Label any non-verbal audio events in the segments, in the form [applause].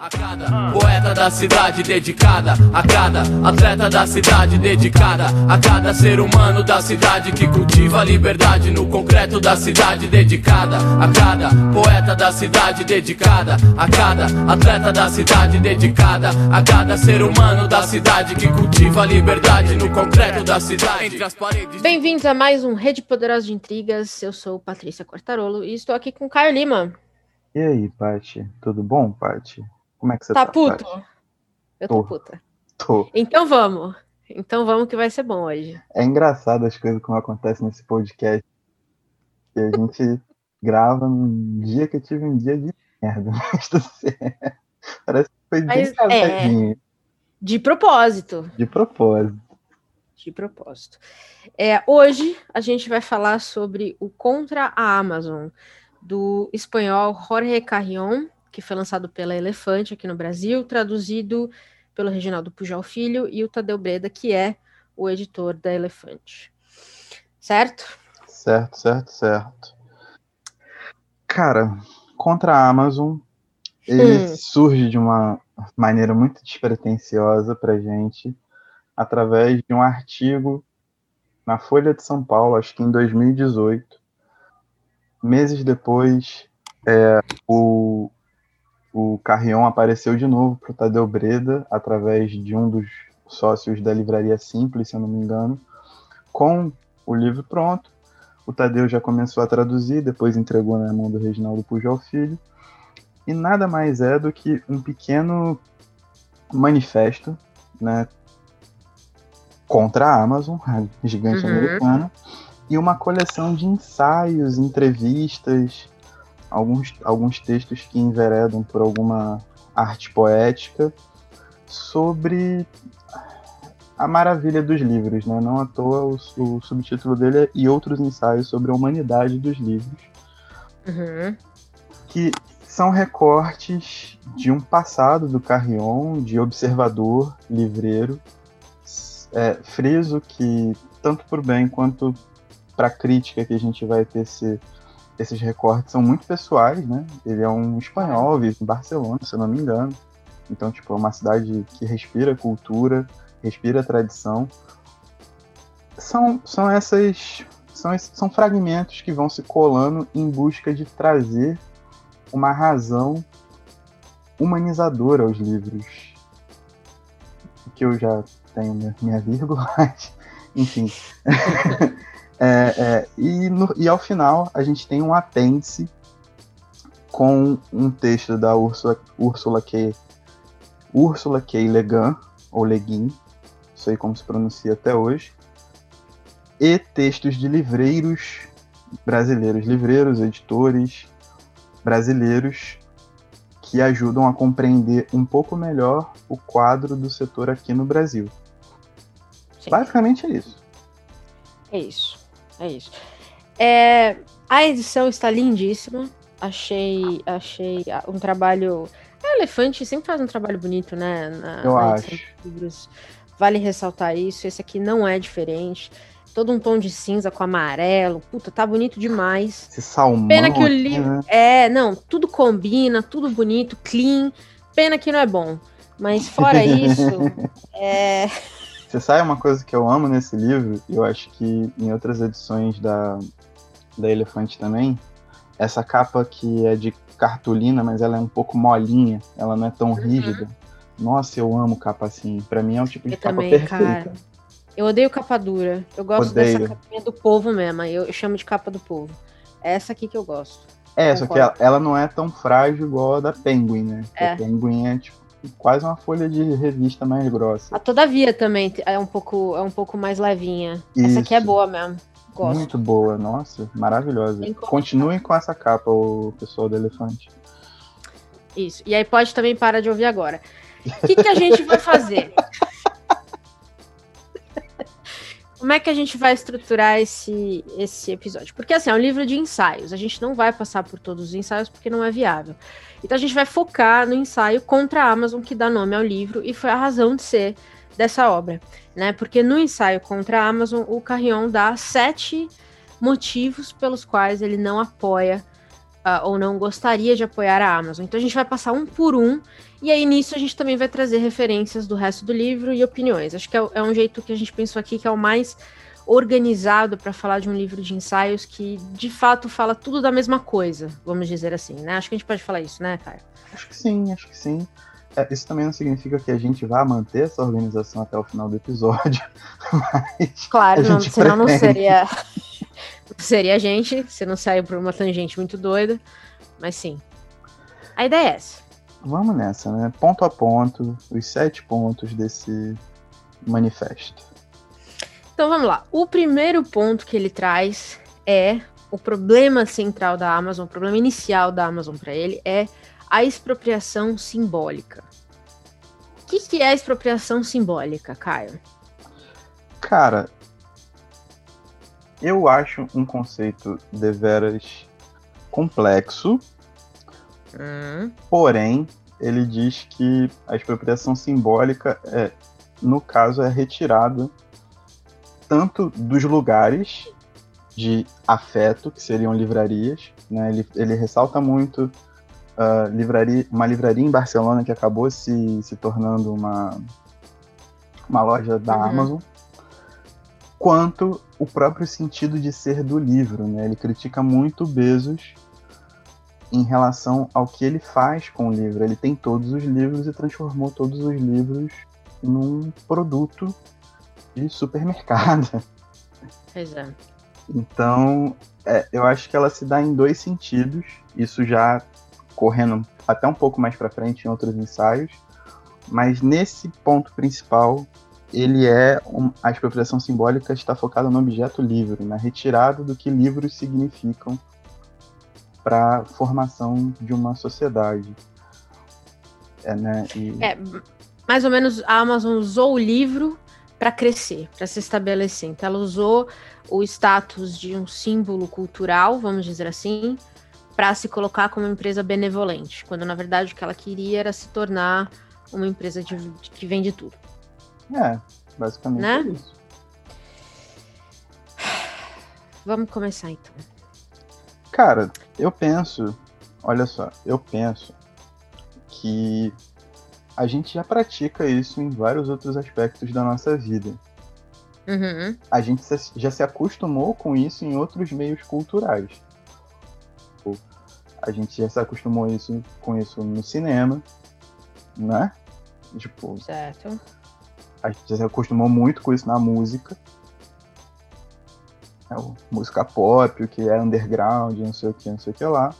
A cada poeta da cidade dedicada, a cada atleta da cidade dedicada, a cada ser humano da cidade que cultiva a liberdade no concreto da cidade dedicada, a cada poeta da cidade dedicada, a cada atleta da cidade dedicada, a cada ser humano da cidade que cultiva a liberdade no concreto da cidade entre as paredes. Bem-vindos a mais um Rede Poderosa de Intrigas. Eu sou Patrícia Quartarolo e estou aqui com Caio Lima. E aí, Paty? Tudo bom, Paty? Como é que você Tá tá? puto? Eu tô Tô. puta. Tô. Então vamos. Então vamos que vai ser bom hoje. É engraçado as coisas como acontecem nesse podcast. Que a gente [laughs] grava num dia que eu tive um dia de merda. [laughs] Mas tudo certo. Parece que foi Mas, bem casadinho, De propósito. de propósito. De propósito. É, hoje a gente vai falar sobre o Contra a Amazon, do espanhol Jorge Carrion, que foi lançado pela Elefante aqui no Brasil, traduzido pelo Reginaldo Pujol Filho e o Tadeu Breda, que é o editor da Elefante. Certo? Certo, certo, certo. Cara, contra a Amazon, ele Hum. surge de uma maneira muito despretensiosa pra gente, através de um artigo na Folha de São Paulo, acho que em 2018. Meses depois, é, o, o Carrion apareceu de novo para o Tadeu Breda, através de um dos sócios da Livraria Simples, se eu não me engano, com o livro pronto. O Tadeu já começou a traduzir, depois entregou na mão do Reginaldo Pujol Filho. E nada mais é do que um pequeno manifesto né, contra a Amazon, [laughs] a gigante Uhum. americana, e uma coleção de ensaios, entrevistas, alguns, alguns textos que enveredam por alguma arte poética sobre a maravilha dos livros, né? Não à toa o, o subtítulo dele é E Outros Ensaios sobre a Humanidade dos Livros, Uhum. que são recortes de um passado do Carrion, de observador, livreiro. É, friso que, tanto por bem quanto para crítica que a gente vai ter esse, esses recortes, são muito pessoais, né? Ele é um espanhol, vive em Barcelona, se eu não me engano. Então, tipo, é uma cidade que respira cultura, respira tradição. São, são essas. São, são fragmentos que vão se colando em busca de trazer uma razão humanizadora aos livros. Que eu já tenho minha, minha vírgula, [laughs] mas, enfim. [laughs] É, é, e, no- e ao final a gente tem um apêndice com um texto da Úrsula, Úrsula K. Úrsula K. Legan, ou Leguin, não sei como se pronuncia até hoje, e textos de livreiros brasileiros, livreiros, editores brasileiros que ajudam a compreender um pouco melhor o quadro do setor aqui no Brasil. Sim. Basicamente é isso. É isso. É isso. É, a edição está lindíssima. Achei, achei um trabalho. A Elefante sempre faz um trabalho bonito, né? Na, Eu na acho. livros. Vale ressaltar isso. Esse aqui não é diferente. Todo um tom de cinza com amarelo. Puta, tá bonito demais. Esse salmão. Pena que o livro. né? É, não, tudo combina, tudo bonito, clean. Pena que não é bom. Mas fora [laughs] isso, [laughs] é. Você sabe uma coisa que eu amo nesse livro, e eu acho que em outras edições da, da Elefante também, essa capa que é de cartolina, mas ela é um pouco molinha, ela não é tão rígida. Nossa, eu amo capa assim. Pra mim é um tipo de Eu capa também, perfeita. cara. Eu odeio capa dura. Eu gosto Odeio. dessa capinha do povo mesmo. Eu, eu chamo de capa do povo. É essa aqui que eu gosto. É, só que ela, ela não é tão frágil igual a da Penguin, né? É. A Penguin é tipo quase uma folha de revista mais grossa. A Todavia também é um pouco, é um pouco mais levinha. Essa aqui é Isso. boa mesmo. Gosto. Muito boa, nossa, maravilhosa. Continuem com essa capa, o pessoal do Elefante. Isso. E aí pode também parar de ouvir agora. O que, que a gente vai fazer? [laughs] Como é que a gente vai estruturar esse, esse episódio? Porque assim, é um livro de ensaios. A gente não vai passar por todos os ensaios porque não é viável. Então a gente vai focar no ensaio contra a Amazon, que dá nome ao livro, e foi a razão de ser dessa obra. Né? Porque no ensaio contra a Amazon, o Carrion dá sete motivos pelos quais ele não apoia uh, ou não gostaria de apoiar a Amazon. Então a gente vai passar um por um, e aí nisso a gente também vai trazer referências do resto do livro e opiniões. Acho que é, é um jeito que a gente pensou aqui que é o mais organizado para falar de um livro de ensaios que de fato fala tudo da mesma coisa, vamos dizer assim, né? Acho que a gente pode falar isso, né, Caio? Acho que sim, acho que sim. É, isso também não significa que a gente vá manter essa organização até o final do episódio. [laughs] claro, não, senão não seria. [laughs] seria a gente, se não sair por uma tangente muito doida. Mas sim. A ideia é essa. Vamos nessa, né? Ponto a ponto, os sete pontos desse manifesto. Então vamos lá. O primeiro ponto que ele traz é o problema central da Amazon, o problema inicial da Amazon para ele é a expropriação simbólica. O que, que é a expropriação simbólica, Caio? Cara, eu acho um conceito deveras complexo, hum. porém, ele diz que a expropriação simbólica, é, no caso, é retirada tanto dos lugares de afeto, que seriam livrarias, né? ele, ele ressalta muito uh, livraria, uma livraria em Barcelona que acabou se, se tornando uma, uma loja da uhum. Amazon, quanto o próprio sentido de ser do livro. Né? Ele critica muito Bezos em relação ao que ele faz com o livro. Ele tem todos os livros e transformou todos os livros num produto de supermercado. [laughs] Pois é. Então, é, eu acho que ela se dá em dois sentidos. Isso já correndo até um pouco mais para frente em outros ensaios. Mas nesse ponto principal, ele é um, a expropriação simbólica está focada no objeto livre, na retirada do que livros significam para a formação de uma sociedade. É, né? E... é, mais ou menos a Amazon usou o livro para crescer, para se estabelecer. Então, ela usou o status de um símbolo cultural, vamos dizer assim, para se colocar como uma empresa benevolente, quando na verdade o que ela queria era se tornar uma empresa de, de, que vende tudo. É, basicamente né? é isso. Vamos começar então. Cara, eu penso, olha só, eu penso que a gente já pratica isso em vários outros aspectos da nossa vida. Uhum. A gente já se acostumou com isso em outros meios culturais. A gente já se acostumou isso, com isso no cinema, né? Tipo, certo. A gente já se acostumou muito com isso na música. É, música pop, o que é underground, não sei o que, não sei o que lá.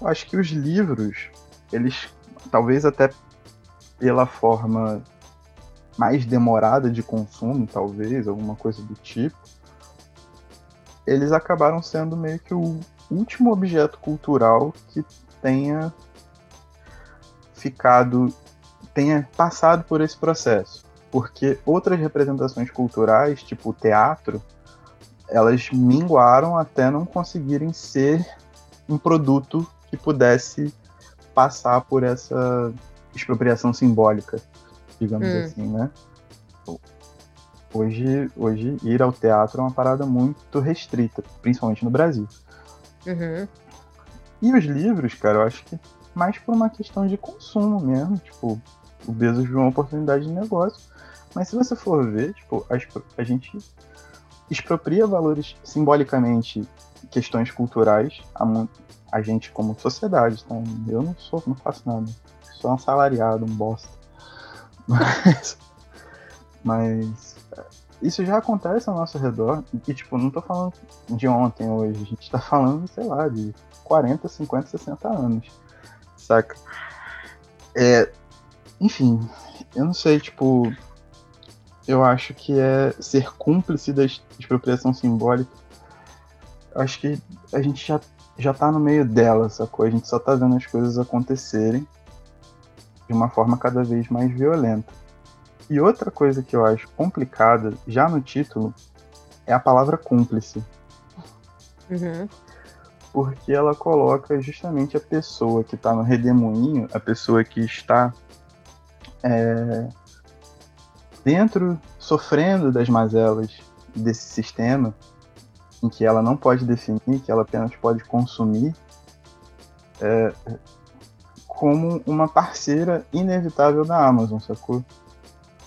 Eu acho que os livros, eles talvez até pela forma mais demorada de consumo, talvez, alguma coisa do tipo, eles acabaram sendo meio que o último objeto cultural que tenha ficado, tenha passado por esse processo. Porque outras representações culturais, tipo o teatro, elas minguaram até não conseguirem ser um produto que pudesse passar por essa expropriação simbólica, digamos hum. assim, né? Hoje, hoje, ir ao teatro é uma parada muito restrita, principalmente no Brasil. Uhum. E os livros, cara, eu acho que mais por uma questão de consumo mesmo. Tipo, o Bezos viu uma oportunidade de negócio. Mas se você for ver, tipo, a, a gente expropria valores simbolicamente questões culturais a, a gente como sociedade. Então, eu não sou, não faço nada sou um assalariado, um bosta. [laughs] Mas, mas isso já acontece ao nosso redor. E, tipo, não tô falando de ontem, hoje. A gente tá falando, sei lá, de 40, 50, 60 anos. Saca? É, enfim, eu não sei, tipo. Eu acho que é ser cúmplice da expropriação simbólica. Acho que a gente já, já tá no meio dela, sacou? A gente só tá vendo as coisas acontecerem de uma forma cada vez mais violenta. E outra coisa que eu acho complicada, já no título, é a palavra cúmplice. Uhum. Porque ela coloca justamente a pessoa que está no redemoinho, a pessoa que está é, dentro, sofrendo das mazelas desse sistema, em que ela não pode definir, que ela apenas pode consumir, é, como uma parceira inevitável da Amazon, sacou?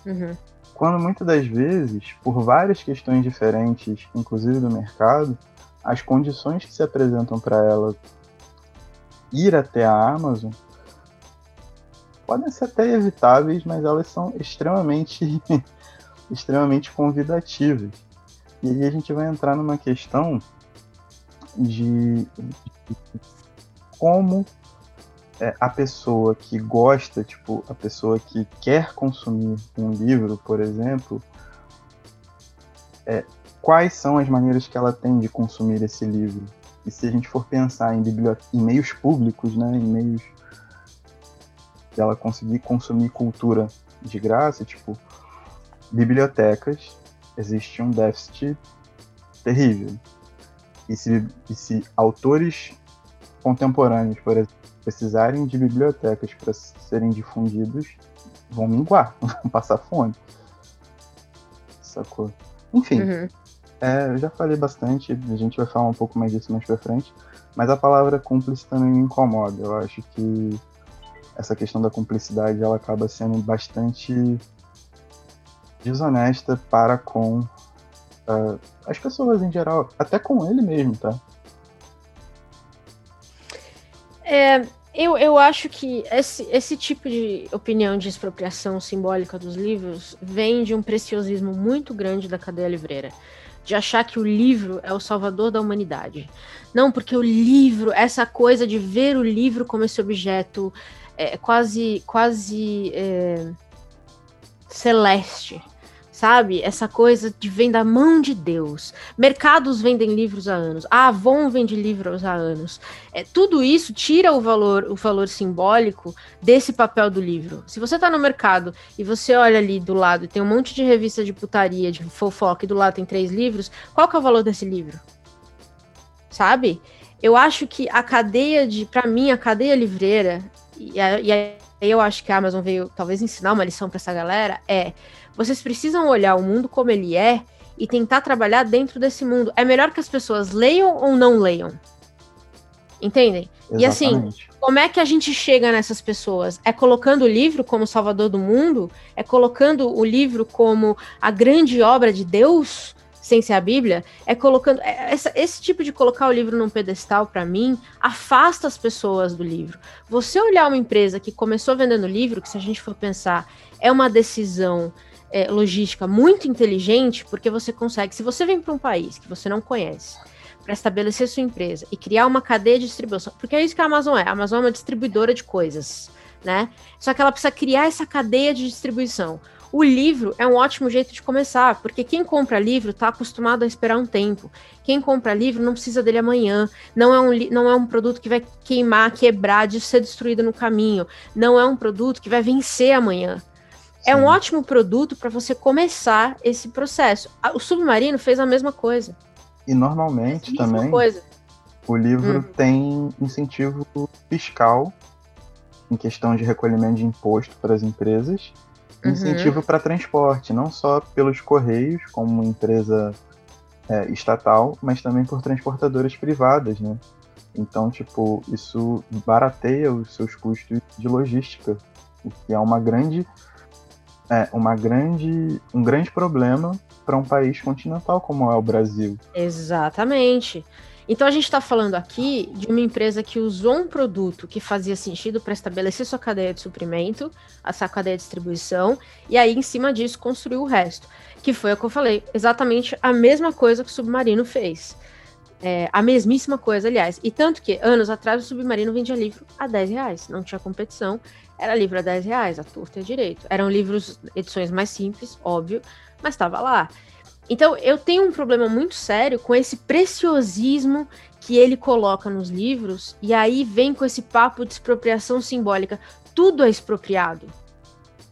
Uhum. Quando muitas das vezes, por várias questões diferentes, inclusive do mercado, as condições que se apresentam para ela ir até a Amazon podem ser até evitáveis, mas elas são extremamente, [laughs] extremamente convidativas. E aí a gente vai entrar numa questão de, de como é, a pessoa que gosta, tipo, a pessoa que quer consumir um livro, por exemplo, é, quais são as maneiras que ela tem de consumir esse livro? E se a gente for pensar em, em meios públicos, né, em meios dela conseguir consumir cultura de graça, tipo, bibliotecas, existe um déficit terrível. E se, e se autores contemporâneos, por exemplo, precisarem de bibliotecas para serem difundidos, vão minguar, [laughs] vão passar fome. Sacou? Enfim, uhum. é, eu já falei bastante, a gente vai falar um pouco mais disso mais pra frente, mas a palavra cúmplice também me incomoda. Eu acho que essa questão da cumplicidade ela acaba sendo bastante desonesta para com uh, as pessoas em geral, até com ele mesmo, tá? É, eu, eu acho que esse, esse tipo de opinião de expropriação simbólica dos livros vem de um preciosismo muito grande da cadeia livreira. De achar que o livro é o salvador da humanidade. Não, porque o livro, essa coisa de ver o livro como esse objeto é, quase, quase é, celeste sabe? Essa coisa de vem da mão de Deus. Mercados vendem livros há anos. A Avon vende livros há anos. É, tudo isso tira o valor, o valor simbólico desse papel do livro. Se você está no mercado e você olha ali do lado e tem um monte de revista de putaria, de fofoca, e do lado tem três livros, qual que é o valor desse livro? Sabe? Eu acho que a cadeia de, para mim, a cadeia livreira, e, e aí eu acho que a Amazon veio talvez ensinar uma lição para essa galera, é vocês precisam olhar o mundo como ele é e tentar trabalhar dentro desse mundo. É melhor que as pessoas leiam ou não leiam? Entendem? Exatamente. E assim, como é que a gente chega nessas pessoas? É colocando o livro como salvador do mundo? É colocando o livro como a grande obra de Deus? sem ser a Bíblia, é colocando. É, essa, esse tipo de colocar o livro num pedestal, para mim, afasta as pessoas do livro. Você olhar uma empresa que começou vendendo livro, que se a gente for pensar, é uma decisão é, logística muito inteligente, porque você consegue, se você vem para um país que você não conhece, para estabelecer sua empresa e criar uma cadeia de distribuição, porque é isso que a Amazon é. A Amazon é uma distribuidora de coisas, né? Só que ela precisa criar essa cadeia de distribuição. O livro é um ótimo jeito de começar, porque quem compra livro está acostumado a esperar um tempo. Quem compra livro não precisa dele amanhã. Não é um, não é um produto que vai queimar, quebrar, de ser destruído no caminho. Não é um produto que vai vencer amanhã. É um ótimo produto para você começar esse processo. O Submarino fez a mesma coisa. E normalmente também coisa. o livro hum. tem incentivo fiscal em questão de recolhimento de imposto para as empresas, uhum. incentivo para transporte, não só pelos correios como empresa é, estatal, mas também por transportadoras privadas, né? Então, tipo, isso barateia os seus custos de logística, o que é uma grande é uma grande, um grande problema para um país continental como é o Brasil. Exatamente. Então a gente está falando aqui de uma empresa que usou um produto que fazia sentido para estabelecer sua cadeia de suprimento, a sua cadeia de distribuição, e aí em cima disso construiu o resto. Que foi o que eu falei, exatamente a mesma coisa que o Submarino fez. É, a mesmíssima coisa, aliás. E tanto que, anos atrás, o Submarino vendia livro a 10 reais, não tinha competição. Era livro a 10 reais, a torta e a direito. Eram livros, edições mais simples, óbvio, mas estava lá. Então, eu tenho um problema muito sério com esse preciosismo que ele coloca nos livros, e aí vem com esse papo de expropriação simbólica. Tudo é expropriado.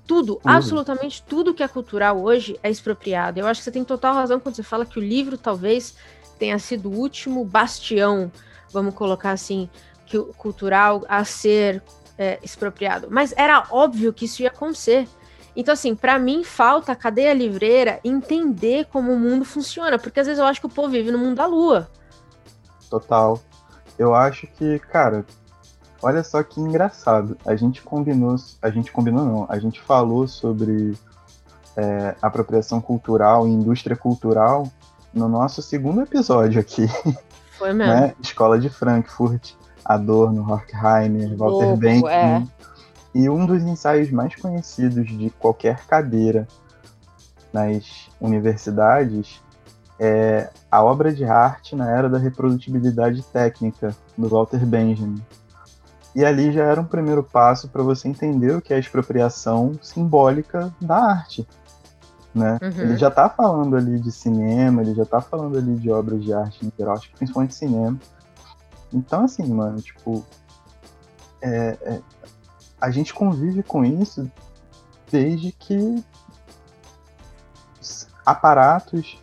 Tudo, uhum. absolutamente tudo que é cultural hoje é expropriado. Eu acho que você tem total razão quando você fala que o livro talvez tenha sido o último bastião, vamos colocar assim, que, cultural a ser é, expropriado. Mas era óbvio que isso ia acontecer. Então, assim, para mim falta a cadeia livreira entender como o mundo funciona, porque às vezes eu acho que o povo vive no mundo da lua. Total. Eu acho que, cara, olha só que engraçado. A gente combinou, a gente combinou não, a gente falou sobre é, apropriação cultural e indústria cultural no nosso segundo episódio aqui. Foi mesmo. Né? Escola de Frankfurt, Adorno, Horkheimer, Walter Benjamin. É. E um dos ensaios mais conhecidos de qualquer cadeira nas universidades é a obra de arte na era da reprodutibilidade técnica, do Walter Benjamin. E ali já era um primeiro passo para você entender o que é a expropriação simbólica da arte. Né? Uhum. Ele já está falando ali de cinema, ele já está falando ali de obras de arte em geral, acho que principalmente cinema. Então, assim, mano, tipo, é, é, a gente convive com isso desde que aparatos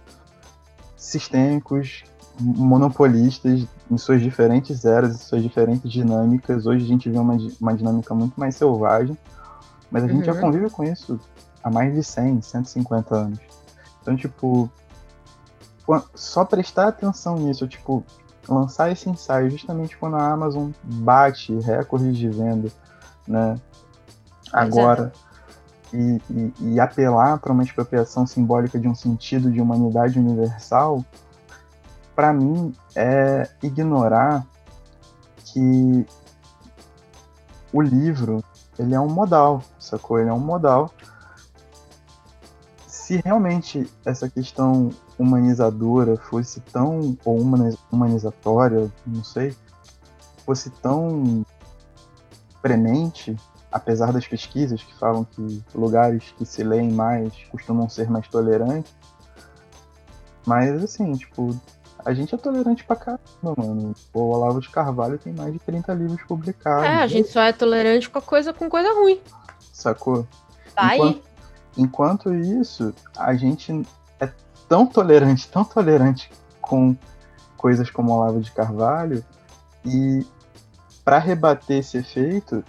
sistêmicos, monopolistas, em suas diferentes eras, em suas diferentes dinâmicas. Hoje a gente vê uma, uma dinâmica muito mais selvagem, mas a uhum. gente já uhum. convive com isso há mais de 100, 150 anos. Então, tipo, só prestar atenção nisso, tipo, lançar esse ensaio justamente quando a Amazon bate recordes de venda, né? Agora. É. E, e, e, apelar para uma expropriação simbólica de um sentido de humanidade universal, para mim é ignorar que o livro ele é um modal, sacou? Ele é um modal se realmente essa questão humanizadora fosse tão, ou humanizatória, não sei, fosse tão premente, apesar das pesquisas que falam que lugares que se leem mais costumam ser mais tolerantes, mas assim, tipo, a gente é tolerante pra caramba, mano. O Olavo de Carvalho tem mais de 30 livros publicados. É, a gente só é tolerante com a coisa com coisa ruim. Sacou? Tá Enquanto... aí. Enquanto isso, a gente tão tolerante, tão tolerante com coisas como o Olavo de Carvalho, e para rebater esse efeito,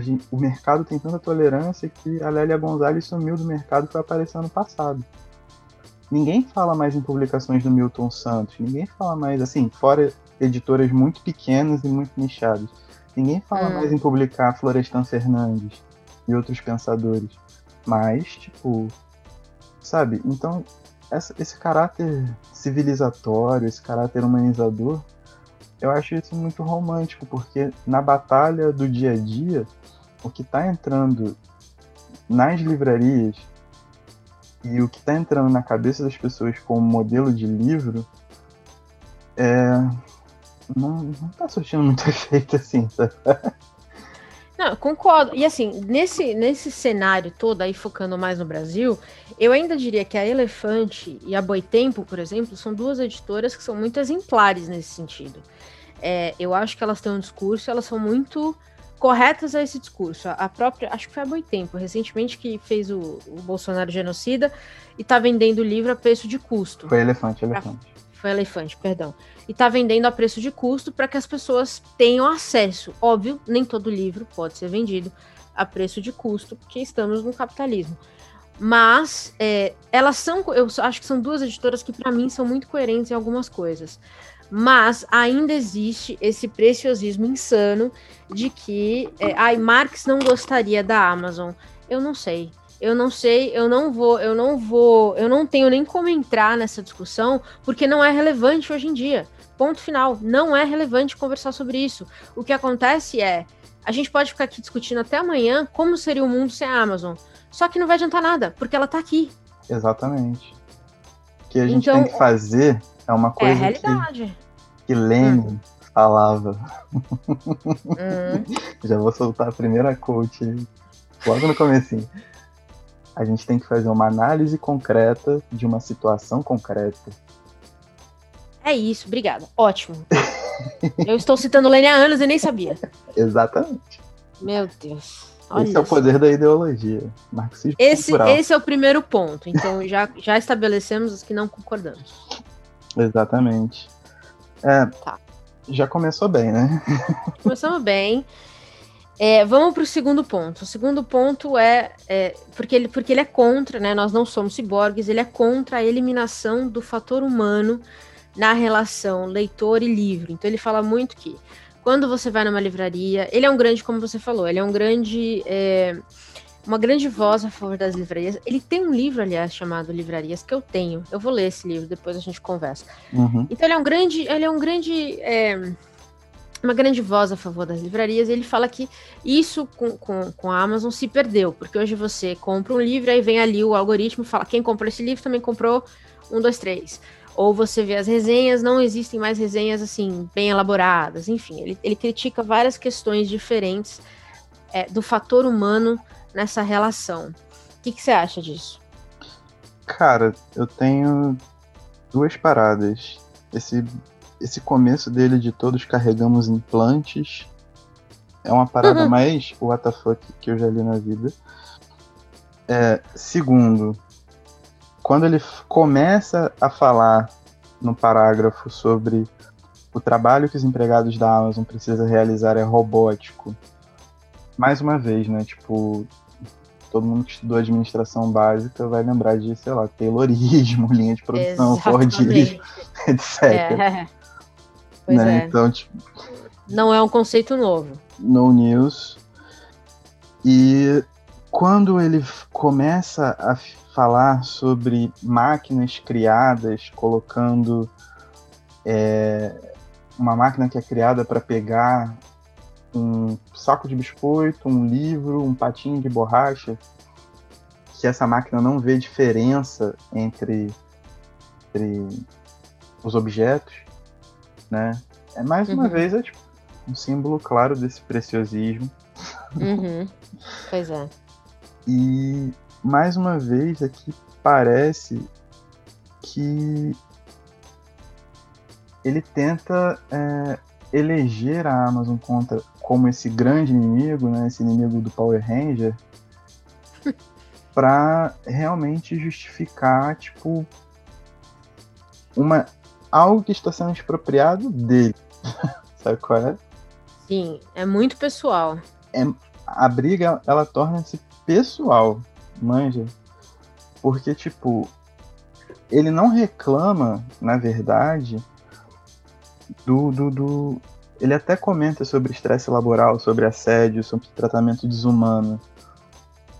gente, o mercado tem tanta tolerância que a Lélia Gonzalez sumiu do mercado foi aparecer ano passado. Ninguém fala mais em publicações do Milton Santos, ninguém fala mais, assim, fora editoras muito pequenas e muito nichadas. Ninguém fala hum. mais em publicar Florestan Fernandes e outros pensadores. Mas, tipo, sabe? Então, essa, esse caráter civilizatório, esse caráter humanizador, eu acho isso muito romântico, porque na batalha do dia a dia, o que está entrando nas livrarias e o que está entrando na cabeça das pessoas como modelo de livro é, não, não tá surtindo muito [laughs] efeito assim, sabe? Não, concordo. E assim, nesse, nesse cenário todo, aí focando mais no Brasil, eu ainda diria que a Elefante e a Boitempo, por exemplo, são duas editoras que são muito exemplares nesse sentido. É, eu acho que elas têm um discurso, elas são muito corretas a esse discurso. A própria, acho que foi a Boitempo, recentemente, que fez o, o Bolsonaro genocida e está vendendo o livro a preço de custo. Foi Elefante, Elefante. Foi Elefante, perdão e está vendendo a preço de custo para que as pessoas tenham acesso. Óbvio, nem todo livro pode ser vendido a preço de custo, porque estamos no capitalismo. Mas é, elas são, eu acho que são duas editoras que para mim são muito coerentes em algumas coisas. Mas ainda existe esse preciosismo insano de que, é, ai, Marx não gostaria da Amazon. Eu não sei eu não sei, eu não vou, eu não vou, eu não tenho nem como entrar nessa discussão, porque não é relevante hoje em dia. Ponto final. Não é relevante conversar sobre isso. O que acontece é, a gente pode ficar aqui discutindo até amanhã como seria o mundo sem a Amazon. Só que não vai adiantar nada, porque ela tá aqui. Exatamente. O que a gente então, tem que fazer é uma coisa é realidade. que, que Lenin hum. falava. Hum. [laughs] Já vou soltar a primeira coach logo no comecinho. A gente tem que fazer uma análise concreta de uma situação concreta é isso, obrigada. Ótimo. [laughs] Eu estou citando Lênin há anos e nem sabia. Exatamente. Meu Deus. Olha esse é o poder da ideologia. Marxismo esse, esse é o primeiro ponto. Então já, já estabelecemos os que não concordamos. Exatamente. É, tá. Já começou bem, né? Começamos bem. É, vamos para o segundo ponto. O segundo ponto é, é, porque, ele, porque ele é contra, né? Nós não somos ciborgues, ele é contra a eliminação do fator humano na relação leitor e livro. Então ele fala muito que quando você vai numa livraria, ele é um grande, como você falou, ele é um grande. É, uma grande voz a favor das livrarias. Ele tem um livro, aliás, chamado Livrarias, que eu tenho. Eu vou ler esse livro, depois a gente conversa. Uhum. Então ele é um grande. Ele é um grande. Uma grande voz a favor das livrarias. Ele fala que isso com, com, com a Amazon se perdeu, porque hoje você compra um livro, aí vem ali o algoritmo fala: quem comprou esse livro também comprou um, dois, três ou você vê as resenhas, não existem mais resenhas assim, bem elaboradas, enfim, ele, ele critica várias questões diferentes é, do fator humano nessa relação. O que, que você acha disso? Cara, eu tenho duas paradas. Esse, esse começo dele de todos carregamos implantes é uma parada uhum. mais WTF que eu já li na vida. É, segundo, quando ele começa a falar no parágrafo sobre o trabalho que os empregados da Amazon precisam realizar é robótico, mais uma vez, né? Tipo, todo mundo que estudou administração básica vai lembrar de, sei lá, Taylorismo, [laughs] linha de produção, Fordismo, [laughs] etc. É. Pois né? é. Então, tipo, não é um conceito novo. No news. E quando ele começa a falar sobre máquinas criadas, colocando é, uma máquina que é criada para pegar um saco de biscoito, um livro, um patinho de borracha, que essa máquina não vê diferença entre, entre os objetos, né? É mais uma uhum. vez é, tipo, um símbolo claro desse preciosismo. Uhum. Pois é. E mais uma vez aqui parece que ele tenta é, eleger a Amazon contra, como esse grande inimigo, né, esse inimigo do Power Ranger, para realmente justificar tipo uma algo que está sendo expropriado dele. [laughs] Sabe qual é? Sim, é muito pessoal. É, a briga ela torna-se pessoal manja? Porque, tipo, ele não reclama, na verdade, do, do, do. Ele até comenta sobre estresse laboral, sobre assédio, sobre tratamento desumano.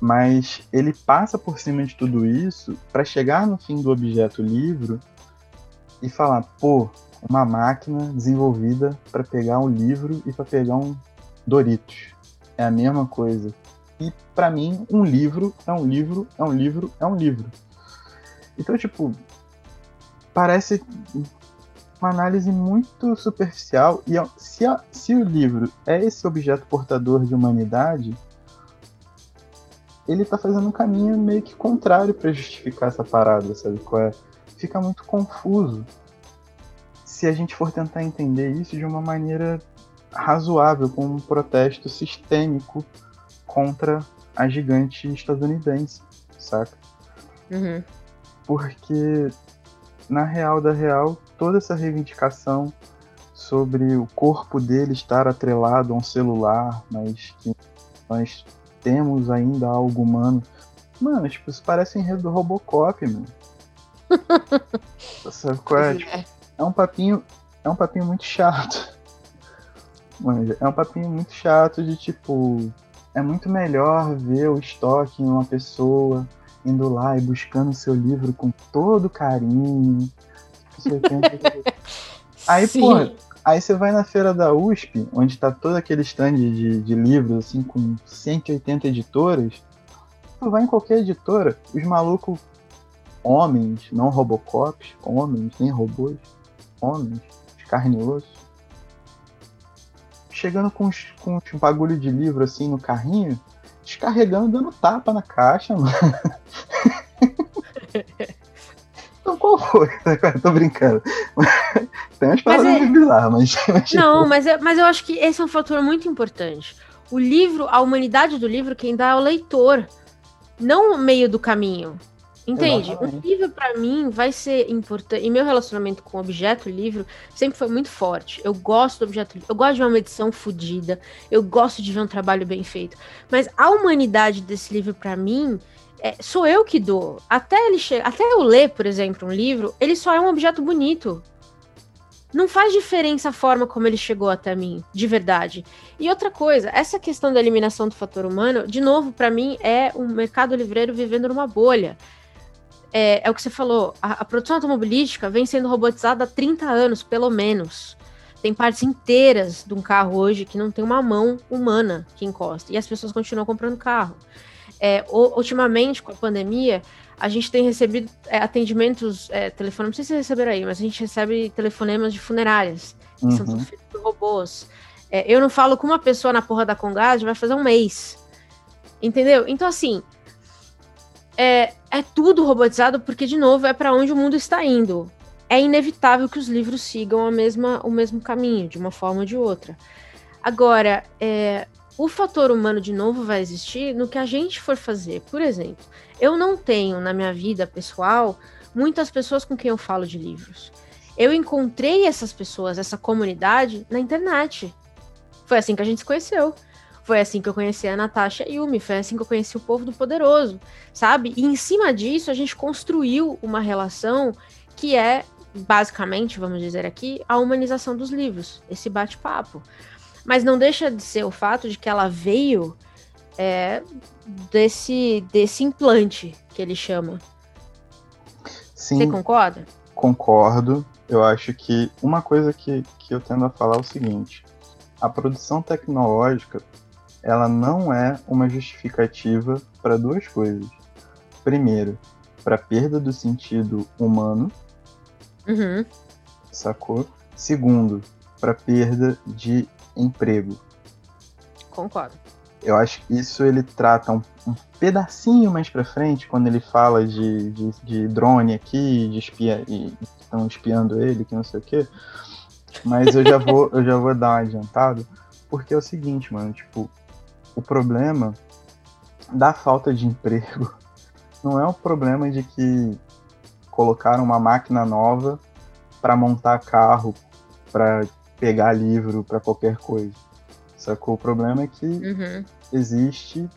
Mas ele passa por cima de tudo isso para chegar no fim do objeto livro e falar: pô, uma máquina desenvolvida para pegar um livro e para pegar um Doritos. É a mesma coisa. E para mim, um livro é um livro, é um livro, é um livro. Então, tipo, parece uma análise muito superficial. E se, a, se o livro é esse objeto portador de humanidade, ele tá fazendo um caminho meio que contrário para justificar essa parada, sabe qual é? Fica muito confuso se a gente for tentar entender isso de uma maneira razoável, com um protesto sistêmico contra a gigante estadunidense, saca? Uhum. Porque, na real da real, toda essa reivindicação sobre o corpo dele estar atrelado a um celular, mas que nós temos ainda algo humano. Mano, tipo, isso parece enredo do Robocop, mano. Sabe qual é? Tipo, é um papinho. É um papinho muito chato. Mano, é um papinho muito chato de tipo é muito melhor ver o estoque em uma pessoa indo lá e buscando o seu livro com todo carinho. [laughs] aí, pô, aí você vai na feira da USP, onde tá todo aquele stand de, de livros, assim, com 180 editoras. Tu vai em qualquer editora, os malucos, homens, não robocops, homens, nem robôs, homens, de carne e osso, chegando com uns, com uns bagulho de livro assim no carrinho, descarregando, dando tapa na caixa, mano. [laughs] então qual foi? [laughs] Tô brincando. [laughs] Tem umas palavras é... bizarras, mas, mas. Tipo Não, mas, é, mas eu acho que esse é um fator muito importante. O livro, a humanidade do livro, quem dá é o leitor, não o meio do caminho. Entende? Exatamente. O livro, para mim, vai ser importante. E meu relacionamento com o objeto livro sempre foi muito forte. Eu gosto do objeto livro. Eu gosto de uma edição fodida. Eu gosto de ver um trabalho bem feito. Mas a humanidade desse livro, para mim, é, sou eu que dou. Até ele chegar. Até eu ler, por exemplo, um livro, ele só é um objeto bonito. não faz diferença a forma como ele chegou até mim, de verdade. E outra coisa, essa questão da eliminação do fator humano, de novo, para mim, é um mercado livreiro vivendo numa bolha. É, é o que você falou, a, a, produção automobilística vem sendo robotizada há 30 anos, pelo menos. Tem partes inteiras de um carro hoje que não tem uma mão humana que encosta. E as pessoas continuam comprando carro. É, ultimamente, com a pandemia, a gente tem recebido é, atendimentos, é, telefone, não sei se vocês receberam aí, mas a gente recebe telefonemas de funerárias, que uhum. são todos feitos por robôs. É, eu não falo com uma pessoa na porra da Congás vai fazer um mês. Entendeu? Então, assim, é, é tudo robotizado porque, de novo, é para onde o mundo está indo. É inevitável que os livros sigam a mesma, o mesmo caminho, de uma forma ou de outra. Agora, é, o fator humano, de novo, vai existir no que a gente for fazer. Por exemplo, eu não tenho na minha vida pessoal muitas pessoas com quem eu falo de livros. Eu encontrei essas pessoas, essa comunidade, na internet. Foi assim que a gente se conheceu. Foi assim que eu conheci a Natasha Yumi, foi assim que eu conheci o povo do Poderoso, sabe? E em cima disso, a gente construiu uma relação que é, basicamente, vamos dizer aqui, a humanização dos livros, esse bate-papo. Mas não deixa de ser o fato de que ela veio é, desse, desse implante que ele chama. Sim, Você concorda? Concordo. Eu acho que uma coisa que, que eu tendo a falar é o seguinte: a produção tecnológica ela não é uma justificativa para duas coisas. Primeiro, para perda do sentido humano, uhum. sacou? Segundo, para perda de emprego. Concordo. Eu acho que isso ele trata um, um pedacinho mais para frente, quando ele fala de, de, de drone aqui, de espia, e estão espiando ele, que não sei o quê. Mas eu já vou, eu já vou dar uma adiantada, porque é o seguinte, mano, tipo, o problema da falta de emprego [laughs] não é o problema de que colocaram uma máquina nova para montar carro, para pegar livro, para qualquer coisa. Sacou? O problema é que uhum. existe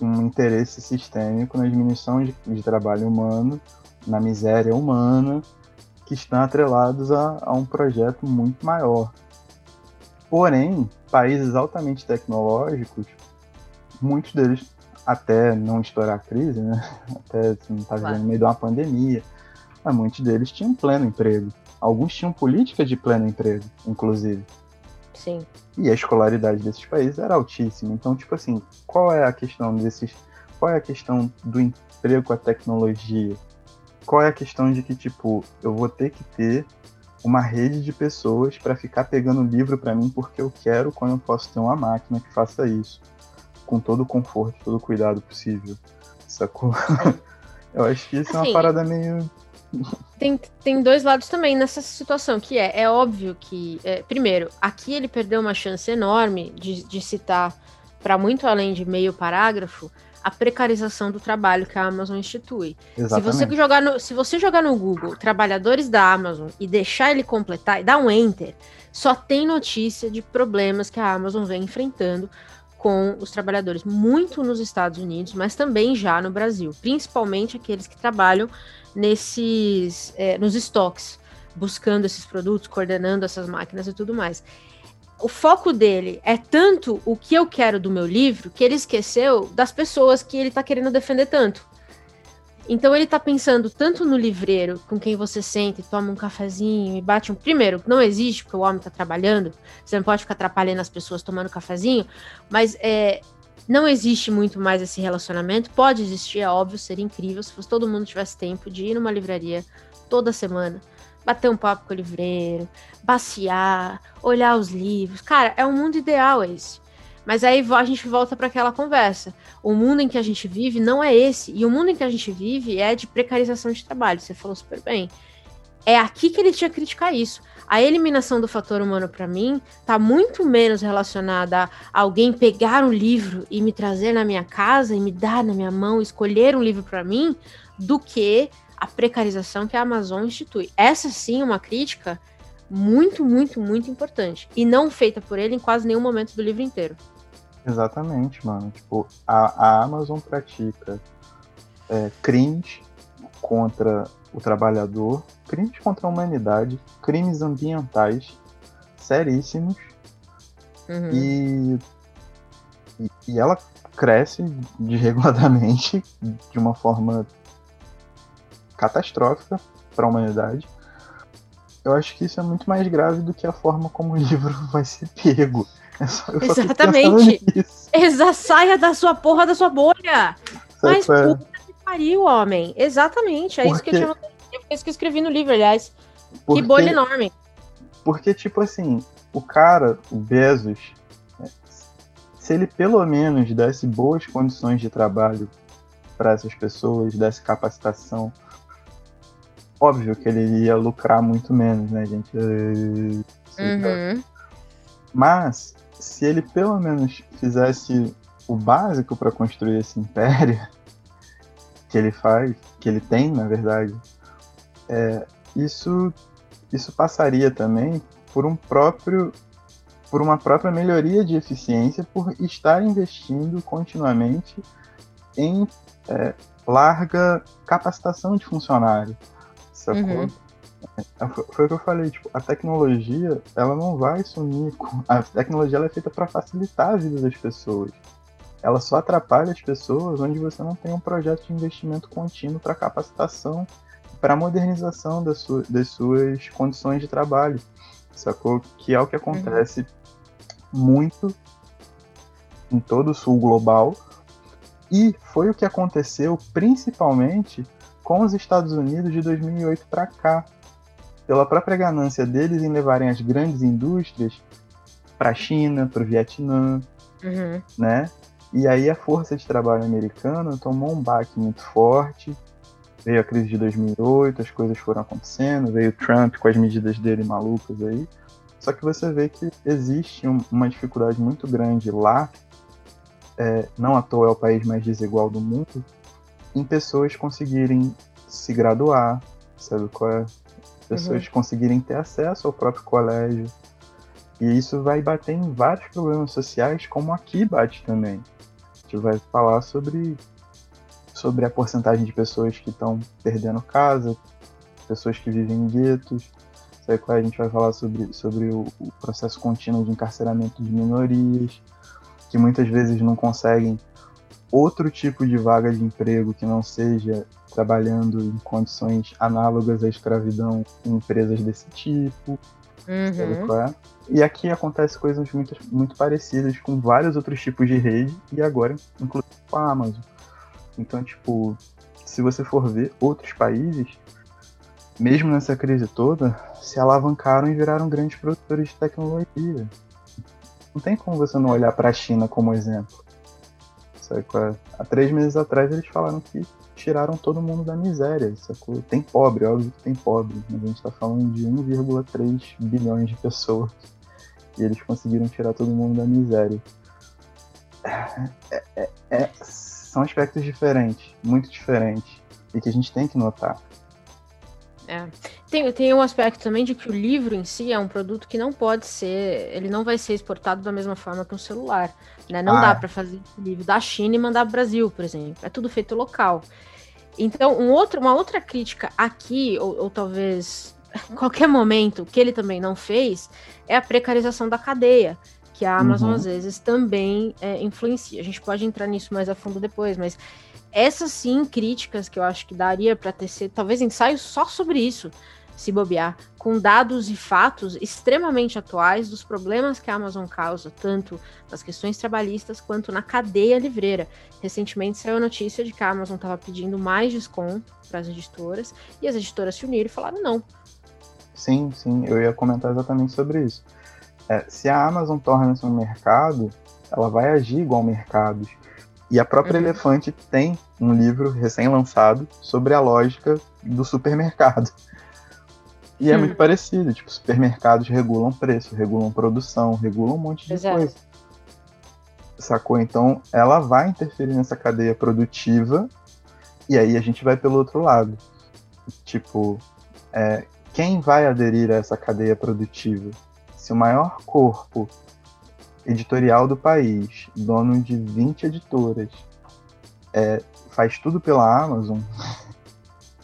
um interesse sistêmico na diminuição de, de, trabalho humano, na miséria humana, que estão atrelados a, a um projeto muito maior. Porém, países altamente tecnológicos, muitos deles, até não estourar a crise, né? [laughs] até assim, tá vivendo no meio de uma pandemia, mas muitos deles tinham pleno emprego. Alguns tinham políticas de pleno emprego, inclusive. Sim. E a escolaridade desses países era altíssima. Então, tipo assim, qual é a questão desses. Qual é a questão do emprego com a tecnologia? Qual é a questão de que, tipo, eu vou ter que ter uma rede de pessoas para ficar pegando livro para mim porque eu quero quando eu posso ter uma máquina que faça isso com todo o conforto, todo o cuidado possível, sacou? [laughs] eu acho que isso assim, é uma assim, parada meio tem, tem dois lados também nessa situação, que é, é óbvio que, é, primeiro, aqui ele perdeu uma chance enorme de, de citar, para muito além de meio parágrafo, a precarização do trabalho que a Amazon institui. Se você, jogar no, se você jogar no Google trabalhadores da Amazon e deixar ele completar e dar um enter, só tem notícia de problemas que a Amazon vem enfrentando com os trabalhadores, muito nos Estados Unidos, mas também já no Brasil, principalmente aqueles que trabalham nesses é, nos estoques, buscando esses produtos, coordenando essas máquinas e tudo mais. O foco dele é tanto o que eu quero do meu livro que ele esqueceu das pessoas que ele está querendo defender tanto. Então ele tá pensando tanto no livreiro com quem você sente, toma um cafezinho e bate um. Primeiro, não existe, porque o homem tá trabalhando, você não pode ficar atrapalhando as pessoas tomando cafezinho, mas é, não existe muito mais esse relacionamento. Pode existir, é óbvio, seria incrível se todo mundo tivesse tempo de ir numa livraria toda semana, bater um papo com o livreiro, passear, olhar os livros. Cara, é um mundo ideal esse. Mas aí a gente volta para aquela conversa. O mundo em que a gente vive não é esse. E o mundo em que a gente vive é de precarização de trabalho. Você falou super bem. É aqui que ele tinha que criticar isso. A eliminação do fator humano, para mim, tá muito menos relacionada a alguém pegar um livro e me trazer na minha casa e me dar na minha mão, escolher um livro para mim, do que a precarização que a Amazon institui. Essa sim é uma crítica muito, muito, muito importante. E não feita por ele em quase nenhum momento do livro inteiro. Exatamente, mano. Tipo, a, a Amazon pratica é, crimes contra o trabalhador, crimes contra a humanidade, crimes ambientais seríssimos. Uhum. E, e, e ela cresce desreguladamente de uma forma catastrófica para a humanidade. Eu acho que isso é muito mais grave do que a forma como o [laughs] livro vai ser pego. É só, Exatamente. Exa saia da sua porra da sua bolha. Mas é? puta que pariu, homem. Exatamente. É isso que eu Porque- tinha é isso que eu escrevi no livro, aliás. Porque- Que bolha enorme. Porque, tipo assim, o cara, o Bezos, né, se ele pelo menos desse boas condições de trabalho para essas pessoas, desse capacitação, óbvio que ele ia lucrar muito menos, né, gente? Uhum. Mas, se ele pelo menos fizesse o básico para construir esse império [laughs] que ele faz, que ele tem, na verdade, é, isso, isso passaria também por um próprio por uma própria melhoria de eficiência por estar investindo continuamente em é, larga capacitação de funcionário, sacou? Uhum. É, foi- o que eu falei, tipo, a tecnologia, ela não vai sumir. Com... A tecnologia ela é feita para facilitar a vida das pessoas. Ela só atrapalha as pessoas onde você não tem um projeto de investimento contínuo para capacitação, para modernização das, su- das suas condições de trabalho, sacou? Que é o que acontece muito em todo o sul global. E foi o que aconteceu principalmente com os Estados Unidos de 2008 para cá, pela própria ganância deles em levarem as grandes indústrias para a China, para o Vietnã, Uhum. né? E aí a força de trabalho americana tomou um baque muito forte. Veio a crise de 2008, as coisas foram acontecendo, veio Trump com as medidas dele malucas aí. Só que você vê que existe um- uma dificuldade muito grande lá, é, não à toa é o país mais desigual do mundo, em pessoas conseguirem se graduar, sabe qual é? Pessoas conseguirem ter acesso ao próprio colégio. E isso vai bater em vários problemas sociais, como aqui bate também. A gente vai falar sobre, sobre a porcentagem de pessoas que estão perdendo casa, pessoas que vivem em guetos. Sabe qual é? A gente vai falar sobre, sobre o, o processo contínuo de encarceramento de minorias, que muitas vezes não conseguem outro tipo de vaga de emprego que não seja trabalhando em condições análogas à escravidão em empresas desse tipo. Uhum. é? E aqui acontece coisas muito, muito parecidas com vários outros tipos de rede e agora, inclusive com a Amazon. Então, tipo, se você for ver outros países, mesmo nessa crise toda, se alavancaram e viraram grandes produtores de tecnologia. Não tem como você não olhar para a China como exemplo. É? Há três meses atrás eles falaram que tiraram todo mundo da miséria, sacou? Tem pobre, óbvio que tem pobre, mas a gente tá falando de 1,3 bilhões de pessoas. E eles conseguiram tirar todo mundo da miséria. É- é- é- são aspectos diferentes, muito diferentes, e que a gente tem que notar. Tem, tem um aspecto também de que o livro em si é um produto que não pode ser, ele não vai ser exportado da mesma forma que um celular, né? Não Ah. dá para fazer livro da China e mandar para o Brasil, por exemplo. É tudo feito local. Então, um outro, uma outra crítica aqui, ou, ou talvez em [laughs] qualquer momento, que ele também não fez, é a precarização da cadeia, que a Amazon Uhum. às vezes também é, influencia. A gente pode entrar nisso mais a fundo depois, mas essas sim críticas que eu acho que daria para tecer, talvez ensaios só sobre isso, se bobear, com dados e fatos extremamente atuais dos problemas que a Amazon causa, tanto nas questões trabalhistas quanto na cadeia livreira. Recentemente saiu a notícia de que a Amazon estava pedindo mais desconto para as editoras e as editoras se uniram e falaram não. Sim, sim, eu ia comentar exatamente sobre isso. É, se a Amazon torna-se um mercado, ela vai agir igual mercados. E a própria Uhum. Elefante tem um livro recém-lançado sobre a lógica do supermercado. E é Hum. muito parecido, tipo, supermercados regulam preço, regulam produção, regulam um monte de Exato. coisa. Sacou? Então, ela vai interferir nessa cadeia produtiva, e aí a gente vai pelo outro lado. Tipo, é, quem vai aderir a essa cadeia produtiva? Se o maior corpo editorial do país, dono de 20 editoras, é, faz tudo pela Amazon,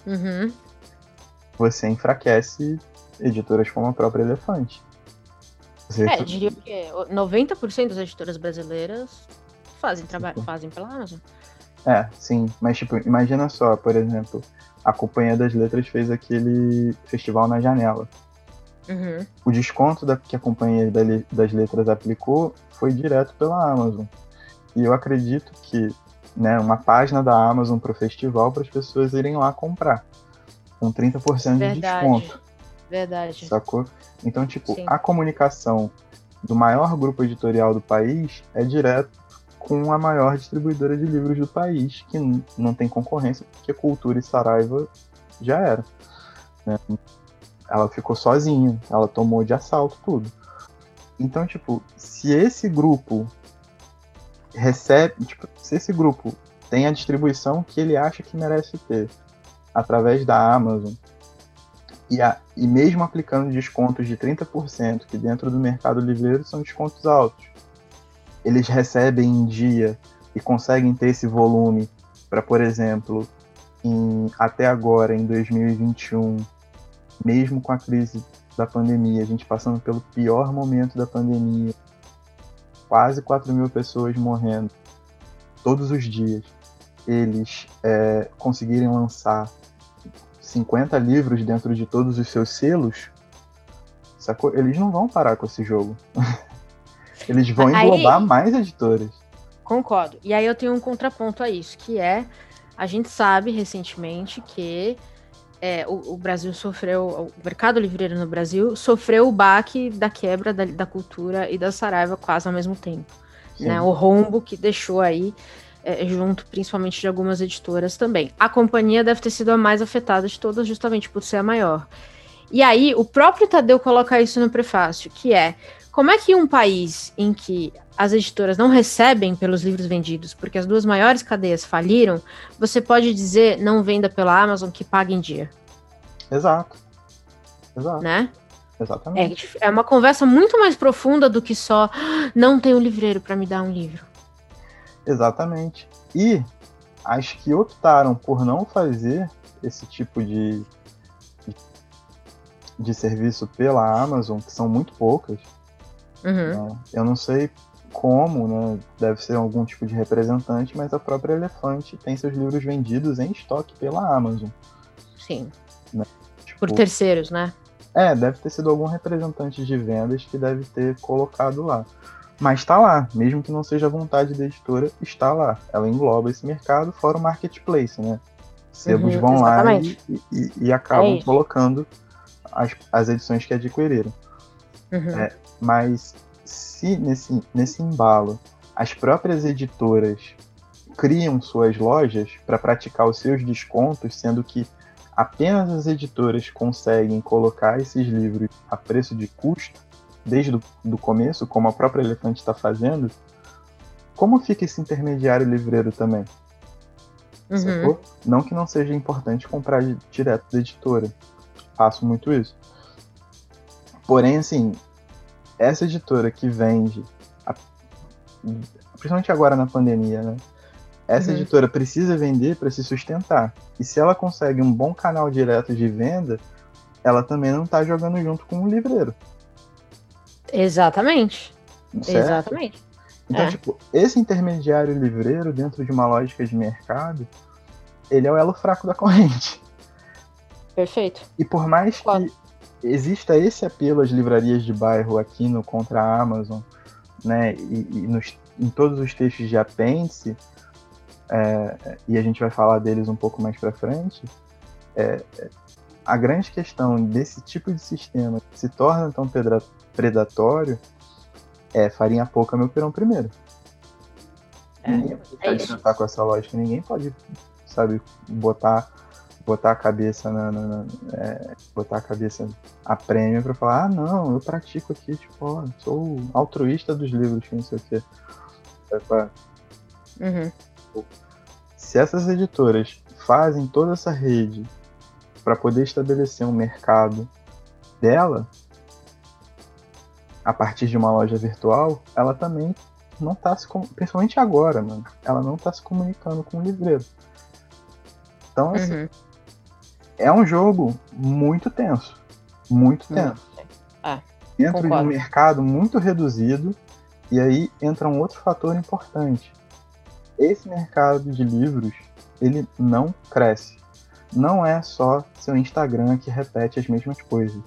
Uhum. você enfraquece editoras como a própria Elefante. Você- É, eu diria que 90% das editoras brasileiras fazem trabalho, fazem pela Amazon. É, sim. Mas, tipo, imagina só, por exemplo, a Companhia das Letras fez aquele festival na janela. Uhum. O desconto da, que a Companhia das Letras aplicou foi direto pela Amazon. E eu acredito que né, uma página da Amazon para o festival para as pessoas irem lá comprar. Com 30% de Verdade. desconto. Verdade. Sacou? Então, tipo, Sim. a comunicação do maior grupo editorial do país é direto com a maior distribuidora de livros do país, que não tem concorrência, porque Cultura e Saraiva já era. né? Ela ficou sozinha, ela tomou de assalto tudo. Então, tipo, se esse grupo recebe, tipo, se esse grupo tem a distribuição que ele acha que merece ter através da Amazon, e, a- e mesmo aplicando descontos de 30%, que dentro do mercado livreiro são descontos altos, eles recebem em dia e conseguem ter esse volume para, por exemplo, em- até agora, em 2021, mesmo com a crise da pandemia, a gente passando pelo pior momento da pandemia, quase 4 mil pessoas morrendo todos os dias, eles é, conseguirem lançar 50 livros dentro de todos os seus selos, sacou? Eles não vão parar com esse jogo. [laughs] Eles vão Aí- englobar mais editoras. Concordo. E aí eu tenho um contraponto a isso, que é a gente sabe recentemente que é, o, o Brasil sofreu, o mercado livreiro no Brasil sofreu o baque da quebra da, da cultura e da Saraiva quase ao mesmo tempo. Né? O rombo que deixou aí, é, junto principalmente de algumas editoras também. A companhia deve ter sido a mais afetada de todas, justamente por ser a maior. E aí, o próprio Tadeu coloca isso no prefácio, que é como é que um país em que as editoras não recebem pelos livros vendidos, porque as duas maiores cadeias faliram, você pode dizer não venda pela Amazon que paga em dia, Exato. Exato. né? É, Exatamente. dif- é uma conversa muito mais profunda do que só "Ah, não tem um livreiro para me dar um livro. Exatamente. E as que optaram por não fazer esse tipo de, de serviço pela Amazon, que são muito poucas, Uhum. né? eu não sei como, né? Deve ser algum tipo de representante, mas a própria Elefante tem seus livros vendidos em estoque pela Amazon. Sim. Tipo, Por terceiros, né? É, deve ter sido algum representante de vendas que deve ter colocado lá. Mas está lá, mesmo que não seja a vontade da editora, está lá. Ela engloba esse mercado, fora o marketplace, né? Sebos Uhum, vão exatamente. lá e, e- e acabam É colocando as, as edições que adquiriram. Uhum. É. Mas se nesse, nesse embalo as próprias editoras criam suas lojas para praticar os seus descontos, sendo que apenas as editoras conseguem colocar esses livros a preço de custo, desde o começo, como a própria Elefante está fazendo, como fica esse intermediário livreiro também? Uhum. Não que não seja importante comprar di- direto da editora. Faço muito isso. Porém, assim, essa editora que vende, a- principalmente agora na pandemia, né? Essa Uhum. editora precisa vender para se sustentar. E se ela consegue um bom canal direto de venda, ela também não está jogando junto com o livreiro. Exatamente. certo? Exatamente. Então, É. tipo, esse intermediário livreiro, dentro de uma lógica de mercado, ele é o elo fraco da [laughs] corrente. Perfeito. E por mais que exista esse apelo às livrarias de bairro aqui no Contra a Amazon, né, e, e nos- em todos os textos de apêndice, é, e a gente vai falar deles um pouco mais para frente, é, é, a grande questão desse tipo de sistema que se torna tão predatório é farinha pouca, meu pirão primeiro. É, Ninguém pode é isso. acreditar com essa lógica, ninguém pode, sabe, botar botar a cabeça na, na- na- é, botar a cabeça a prêmio pra falar, ah não, eu pratico aqui, tipo, ó, sou altruísta dos livros, que não sei o quê. Uhum. Se essas editoras fazem toda essa rede para poder estabelecer um mercado dela a partir de uma loja virtual, ela também não tá se com- principalmente agora, mano, ela não tá se comunicando com o livreiro. Então, assim, Uhum. É um jogo muito tenso. Muito hum. tenso. Ah, Dentro concordo. de um mercado muito reduzido, e aí entra um outro fator importante. Esse mercado de livros, ele não cresce. Não é só seu Instagram que repete as mesmas coisas.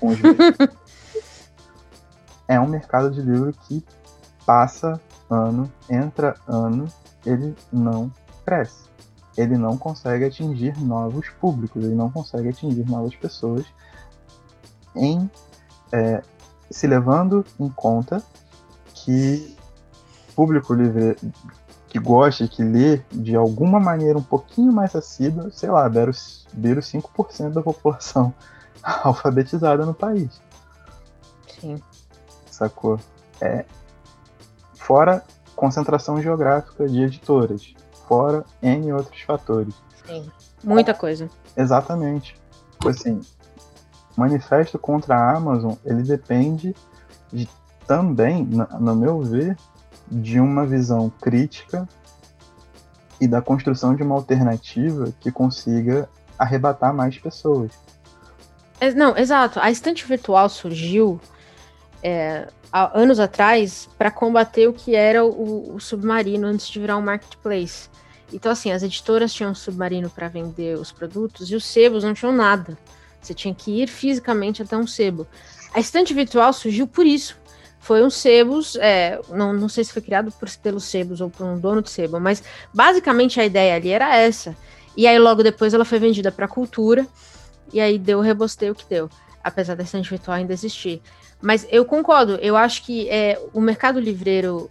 [laughs] é um mercado de livro que passa ano, entra ano, ele não cresce ele não consegue atingir novos públicos, ele não consegue atingir novas pessoas em é, se levando em conta que público livre que gosta, que lê de alguma maneira um pouquinho mais assídua, sei lá, beira os 5% da população [laughs] alfabetizada no país. Sim. Sacou? É, fora concentração geográfica de editoras fora N outros fatores. Sim, muita coisa. Exatamente. Tipo assim, manifesto contra a Amazon, ele depende de, também, no meu ver, de uma visão crítica e da construção de uma alternativa que consiga arrebatar mais pessoas. Não, exato. A estante virtual surgiu é, anos atrás para combater o que era o, o, submarino antes de virar um marketplace. Então, assim, as editoras tinham um submarino para vender os produtos e os sebos não tinham nada. Você tinha que ir fisicamente até um sebo. A estante virtual surgiu por isso. Foi um sebos, é, não, não sei se foi criado por, pelos sebos ou por um dono de sebo, mas basicamente a ideia ali era essa. E aí logo depois ela foi vendida para a cultura e aí deu o rebosteio que deu, apesar da estante virtual ainda existir. Mas eu concordo, eu acho que é, o mercado livreiro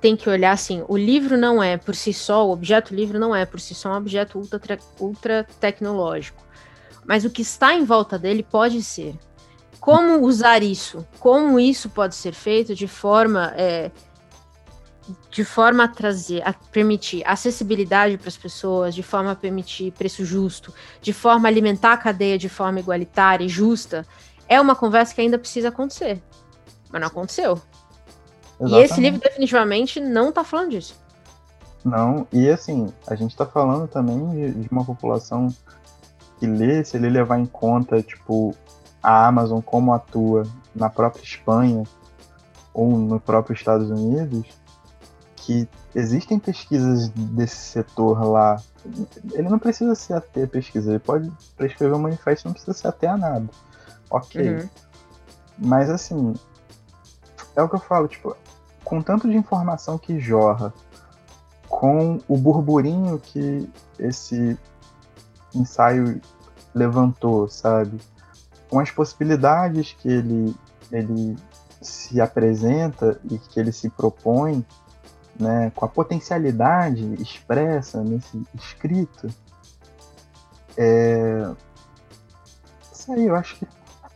tem que olhar assim: o livro não é por si só, o objeto livro não é por si só um objeto ultra, ultra tecnológico. Mas o que está em volta dele pode ser. Como usar isso? Como isso pode ser feito de forma. É, de forma a trazer, a permitir acessibilidade para as pessoas, de forma a permitir preço justo, de forma a alimentar a cadeia de forma igualitária e justa, é uma conversa que ainda precisa acontecer. Mas não aconteceu. Exatamente. E esse livro definitivamente não está falando disso. Não, e assim, a gente está falando também de, de, uma população que lê, se ele levar em conta, tipo, a Amazon como atua na própria Espanha ou no próprio Estados Unidos, que existem pesquisas desse setor lá. Ele não precisa se ater a pesquisa, ele pode prescrever um manifesto, não precisa se ater a nada. Ok. Uhum. Mas assim, é o que eu falo, tipo, com tanto de informação que jorra, com o burburinho que esse ensaio levantou, sabe? Com as possibilidades que ele, ele se apresenta e que ele se propõe, né? com a potencialidade expressa nesse escrito, é... isso aí eu acho que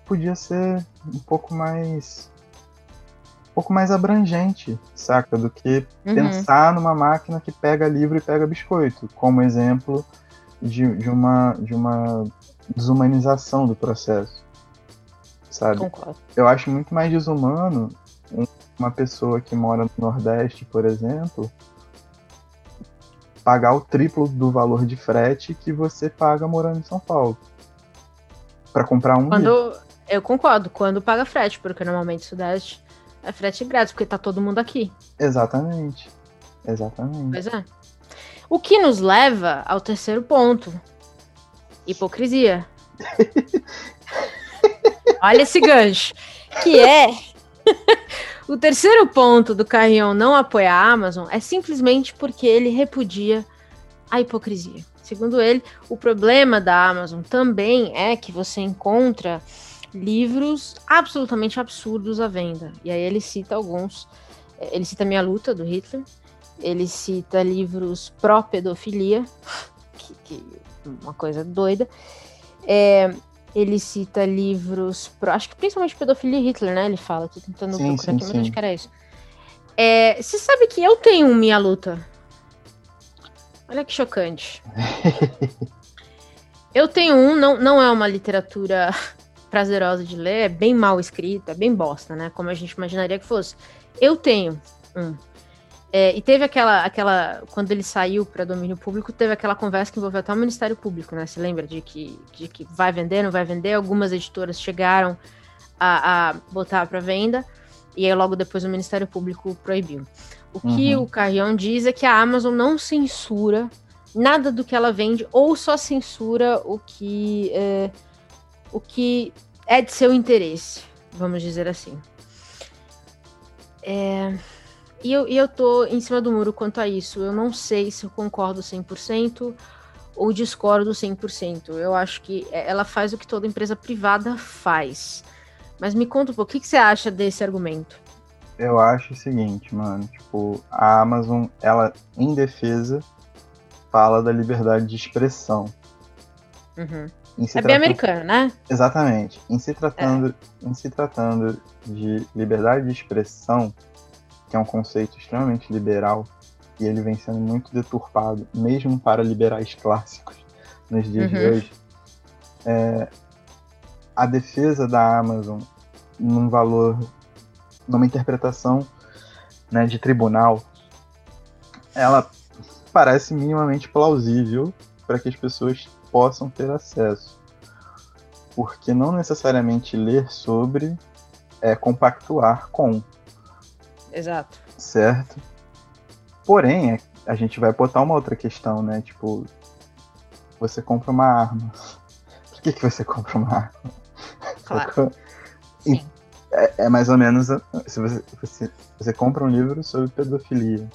podia ser um pouco mais pouco mais abrangente, saca? Do que uhum. pensar numa máquina que pega livro e pega biscoito, como exemplo de, de, uma, de uma desumanização do processo, sabe? Concordo. Eu acho muito mais desumano uma pessoa que mora no Nordeste, por exemplo, pagar o triplo do valor de frete que você paga morando em São Paulo para comprar um quando livro. Eu concordo quando paga frete porque normalmente o Sudeste é frete grátis, porque tá todo mundo aqui. Exatamente. Exatamente. Pois é. O que nos leva ao terceiro ponto: hipocrisia. [laughs] Olha esse gancho. Que é. [laughs] o terceiro ponto do Carrion não apoiar a Amazon é simplesmente porque ele repudia a hipocrisia. Segundo ele, o problema da Amazon também é que você encontra livros absolutamente absurdos à venda. E aí ele cita alguns. Ele cita Minha Luta, do Hitler. Ele cita livros pró-pedofilia, que, que uma coisa doida. É, ele cita livros, pro, acho que principalmente pedofilia e Hitler, né? Ele fala, tô tentando sim, procurar sim, aqui, mas acho que era isso. É, você sabe que eu tenho Minha Luta. Olha que chocante. [laughs] eu tenho um, não, não é uma literatura prazerosa de ler, é bem mal escrita, é bem bosta, né? Como a gente imaginaria que fosse. Eu tenho um. É, e teve aquela, aquela. Quando ele saiu para domínio público, teve aquela conversa que envolveu até o Ministério Público, né? Se lembra de que, de que vai vender, não vai vender? Algumas editoras chegaram a, a botar para venda, e aí logo depois o Ministério Público proibiu. O que uhum. o Carrion diz é que a Amazon não censura nada do que ela vende, ou só censura o que é, o que é de seu interesse, vamos dizer assim. É, e eu, e eu tô em cima do muro quanto a isso. Eu não sei se eu concordo 100% ou discordo 100%. Eu acho que ela faz o que toda empresa privada faz. Mas me conta um pouco, o que, que você acha desse argumento? Eu acho o seguinte, mano, tipo, a Amazon, ela, em defesa, fala da liberdade de expressão. Uhum. É tratando... bem americano, né? Exatamente. Em se, tratando, é. em se tratando de liberdade de expressão, que é um conceito extremamente liberal, e ele vem sendo muito deturpado, mesmo para liberais clássicos nos dias uhum. de hoje, é, a defesa da Amazon num valor, numa interpretação né, de tribunal, ela parece minimamente plausível para que as pessoas possam ter acesso. Porque não necessariamente ler sobre é compactuar com. Exato. Certo? Porém, é, a gente vai botar uma outra questão, né? Tipo, você compra uma arma. [laughs] Por que, que você compra uma arma? Claro. [laughs] É, é, mais ou menos. Se você, você, você, compra um livro sobre pedofilia.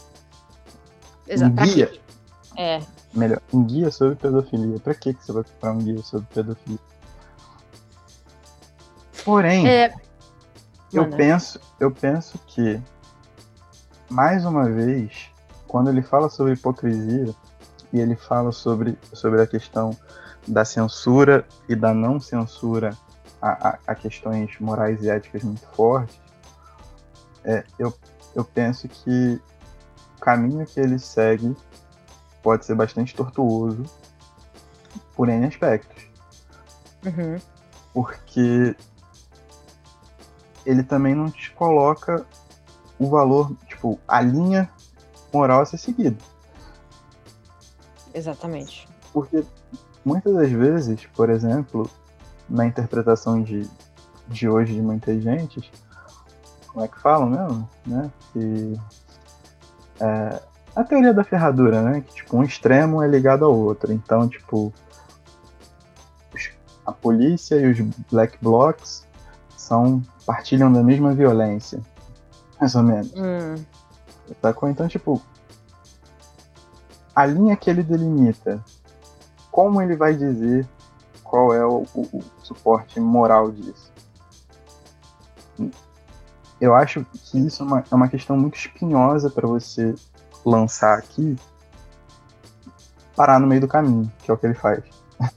Exato. Um guia. É. Melhor, um guia sobre pedofilia. Pra que, você vai comprar um guia sobre pedofilia? Porém, é... eu, penso, eu penso que, mais uma vez, quando ele fala sobre hipocrisia, e ele fala sobre, sobre a questão da censura e da não censura a, a, questões morais e éticas muito fortes, é, eu, eu penso que o caminho que ele segue pode ser bastante tortuoso por N aspectos. Uhum. Porque ele também não te coloca o valor, tipo, a linha moral a ser seguida. Exatamente. Porque muitas das vezes, por exemplo, na interpretação de, de hoje de muita gente, como é que falam mesmo, né? Que é, a teoria da ferradura, né? Que tipo um extremo é ligado ao outro. Então, tipo, a polícia e os black blocs são partilham da mesma violência, mais ou menos. Hum. Sacou? Então, tipo, a linha que ele delimita, como ele vai dizer qual é o, o, o suporte moral disso. Eu acho que isso é uma, é uma questão muito espinhosa para você lançar aqui, parar no meio do caminho, que é o que ele faz. [laughs]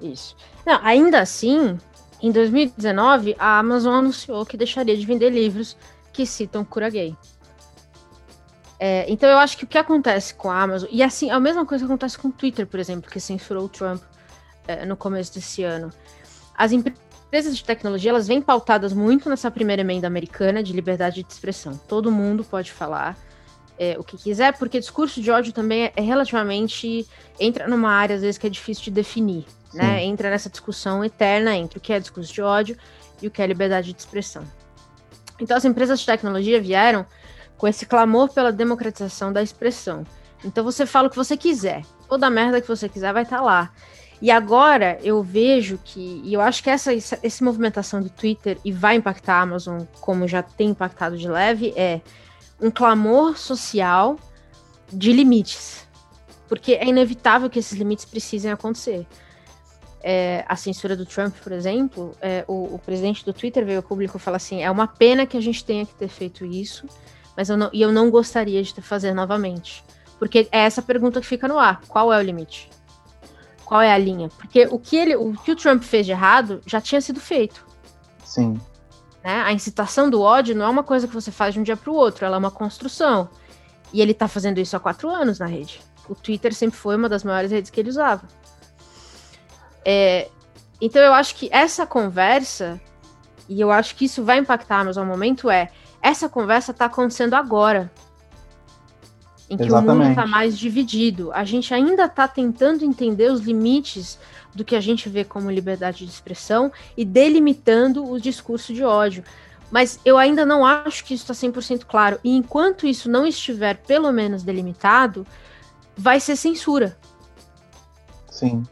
Isso. Não, ainda assim, em 2019, a Amazon anunciou que deixaria de vender livros que citam cura gay. É, então eu acho que o que acontece com a Amazon, e assim, a mesma coisa que acontece com o Twitter, por exemplo, que censurou o Trump é, no começo desse ano. As empresas de tecnologia elas vêm pautadas muito nessa primeira emenda americana de liberdade de expressão. Todo mundo pode falar é, o que quiser, porque discurso de ódio também é, é relativamente entra numa área às vezes que é difícil de definir, né? Entra nessa discussão eterna entre o que é discurso de ódio e o que é liberdade de expressão. Então as empresas de tecnologia vieram com esse clamor pela democratização da expressão. Então você fala o que você quiser, toda a merda que você quiser vai estar tá lá. E agora eu vejo que, e eu acho que essa, essa movimentação do Twitter e vai impactar a Amazon, como já tem impactado de leve, é um clamor social de limites. Porque é inevitável que esses limites precisem acontecer. É, a censura do Trump, por exemplo, é, o, o, presidente do Twitter veio ao público e falou assim: é uma pena que a gente tenha que ter feito isso, mas eu não, e eu não gostaria de fazer novamente. Porque é essa pergunta que fica no ar: qual é o limite? qual é a linha. Porque o que, ele, o que o Trump fez de errado já tinha sido feito. Sim. Né? A incitação do ódio não é uma coisa que você faz de um dia para o outro, ela é uma construção. E ele está fazendo isso há quatro anos na rede. O Twitter sempre foi uma das maiores redes que ele usava. É, então eu acho que essa conversa, e eu acho que isso vai impactar, mas ao momento é essa conversa está acontecendo agora. Em que Exatamente. o mundo está mais dividido. A gente ainda está tentando entender os limites do que a gente vê como liberdade de expressão e delimitando o discurso de ódio. Mas eu ainda não acho que isso está 100% claro. E enquanto isso não estiver, pelo menos, delimitado, vai ser censura. Sim.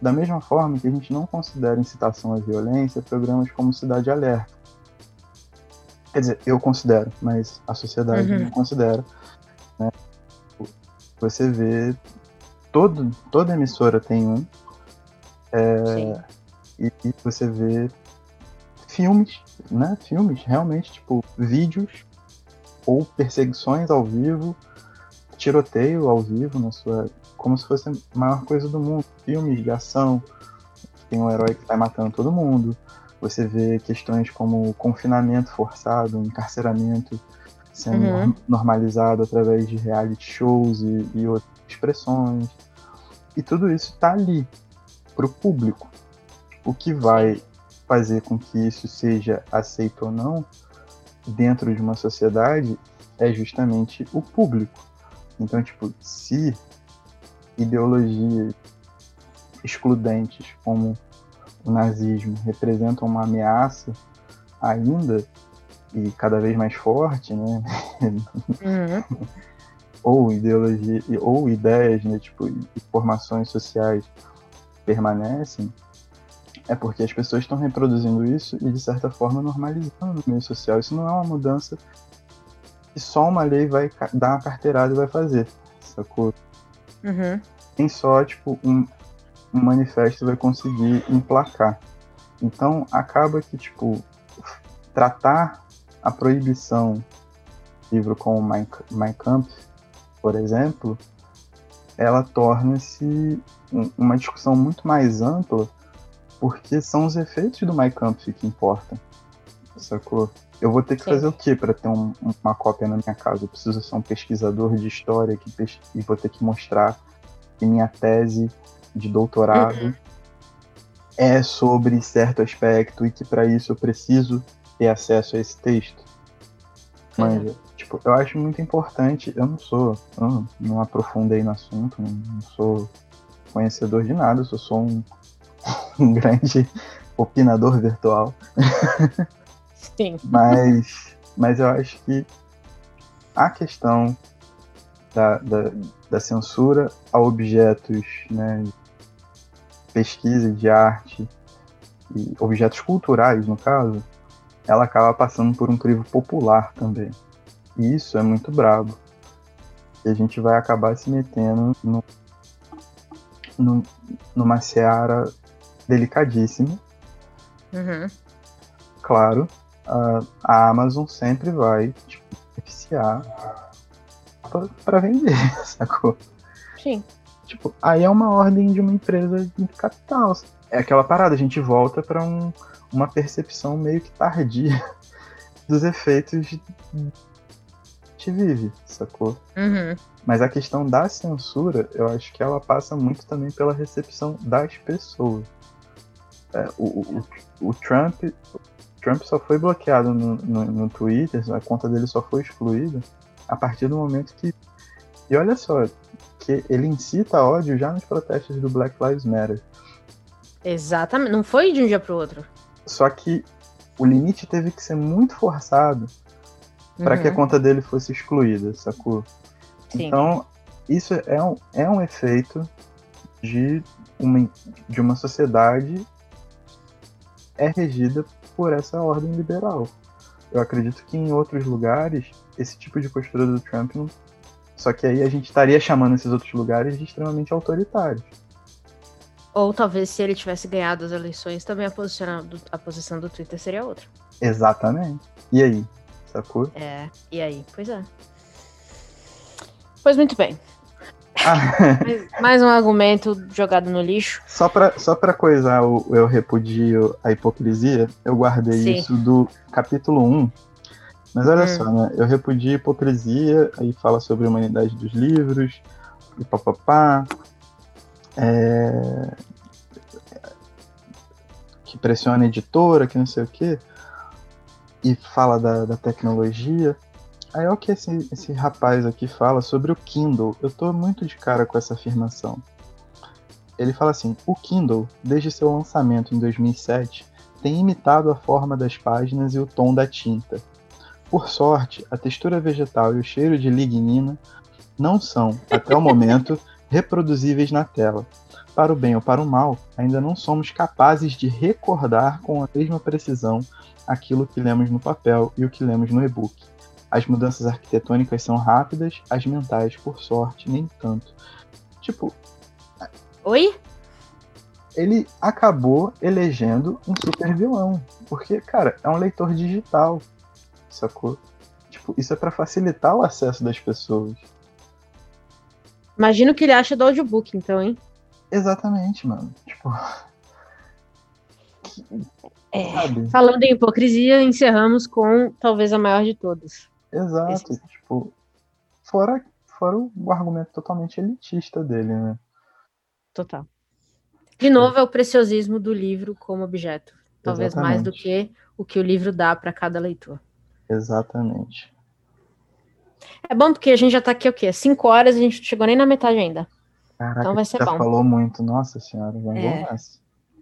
Da mesma forma que a gente não considera incitação à violência programas como Cidade Alerta. Quer dizer, eu considero, mas a sociedade Uhum. não considera. Né? Você vê, todo, toda emissora tem um, Sim. e, e você vê filmes, né? Filmes, realmente, tipo, vídeos ou perseguições ao vivo, tiroteio ao vivo na sua. como se fosse a maior coisa do mundo. Filmes de ação, tem um herói que vai matando todo mundo. Você vê questões como confinamento forçado, encarceramento sendo Uhum. norm- normalizado através de reality shows e, e outras expressões. E tudo isso está ali para o público. O que vai fazer com que isso seja aceito ou não dentro de uma sociedade é justamente o público. Então, tipo, se ideologias excludentes como o nazismo representam uma ameaça ainda e cada vez mais forte, né? Uhum. [laughs] ou ideologia ou ideias, né, tipo, e formações sociais permanecem, é porque as pessoas estão reproduzindo isso e de certa forma normalizando no meio social. Isso não é uma mudança que só uma lei vai dar uma carteirada e vai fazer, sacou? Uhum. Nem só tipo um, um manifesto vai conseguir emplacar. Então acaba que tipo tratar a proibição livro como Mein, Mein Kampf, por exemplo, ela torna-se um- uma discussão muito mais ampla, porque são os efeitos do Mein Kampf que importam. Sacou? Eu vou ter que Sim. fazer o quê para ter um- uma cópia na minha casa? Eu preciso ser um pesquisador de história que pes- e vou ter que mostrar que minha tese de doutorado Uhum. é sobre certo aspecto e que para isso eu preciso ter acesso a esse texto. Manja, tipo, eu acho muito importante. Eu não sou, eu não, não aprofundei no assunto, não, não sou conhecedor de nada, eu só sou um, [laughs] um grande opinador virtual. Sim. Mas, mas eu acho que a questão da, da, da censura a objetos, né, pesquisa de arte e objetos culturais, no caso, ela acaba passando por um crivo popular também. E isso é muito brabo. E a gente vai acabar se metendo no, no, numa seara delicadíssima Uhum. claro, a, a Amazon sempre vai tipo, beneficiar pra- pra vender, [laughs] sacou? Sim. Tipo, aí é uma ordem de uma empresa de capital. É aquela parada, a gente volta pra um, uma percepção meio que tardia [laughs] dos efeitos de- que vive, sacou? Uhum. Mas a questão da censura, eu acho que ela passa muito também pela recepção das pessoas. É, o, o, o Trump, o Trump só foi bloqueado no, no, no Twitter, a conta dele só foi excluída a partir do momento que. E olha só, que ele incita ódio já nos protestos do Black Lives Matter. Exatamente. Não foi de um dia pro outro. Só que o limite teve que ser muito forçado para que a Uhum. conta dele fosse excluída, sacou? Sim. Então, isso é um, é um efeito de uma, de uma sociedade é regida por essa ordem liberal. Eu acredito que em outros lugares, esse tipo de postura do Trump não. Só que aí a gente estaria chamando esses outros lugares de extremamente autoritários. Ou talvez se ele tivesse ganhado as eleições, também a, posiciona- do- a posição do Twitter seria outra. Exatamente. E aí? Sacou? É. E aí? Pois é. Pois muito bem. Ah, Mais, mais um argumento jogado no lixo. só pra, só pra coisar o eu repudio a hipocrisia, eu guardei Sim. isso do capítulo 1. Mas olha Hum. só, né? Eu repudio a hipocrisia, aí fala sobre a humanidade dos livros, e papapá. É... Que pressiona a editora, que não sei o quê. e fala da, da tecnologia. Aí o que esse, esse rapaz aqui fala sobre o Kindle. Eu tô muito de cara com essa afirmação. Ele fala assim: o Kindle, desde seu lançamento em 2007, tem imitado a forma das páginas e o tom da tinta. Por sorte, a textura vegetal e o cheiro de lignina não são, até o momento, [laughs] reproduzíveis na tela. Para o bem ou para o mal, ainda não somos capazes de recordar com a mesma precisão aquilo que lemos no papel e o que lemos no e-book. As mudanças arquitetônicas são rápidas, as mentais, por sorte, nem tanto. Tipo. Oi? Ele acabou elegendo um super vilão. Porque, cara, é um leitor digital. Sacou? Tipo, isso é para facilitar o acesso das pessoas. Imagina o que ele acha do audiobook, então, hein? Exatamente, mano. Tipo. É, falando em hipocrisia, encerramos com talvez a maior de todas. Exato, Esse... tipo, fora, fora o argumento totalmente elitista dele, né? Total. De novo, é o preciosismo do livro como objeto. Talvez Exatamente. mais do que o que o livro dá para cada leitor. Exatamente. É bom porque a gente já tá aqui o quê? Cinco horas e a gente não chegou nem na metade ainda. Caraca, então vai ser já bom. falou muito, nossa senhora, vamos é,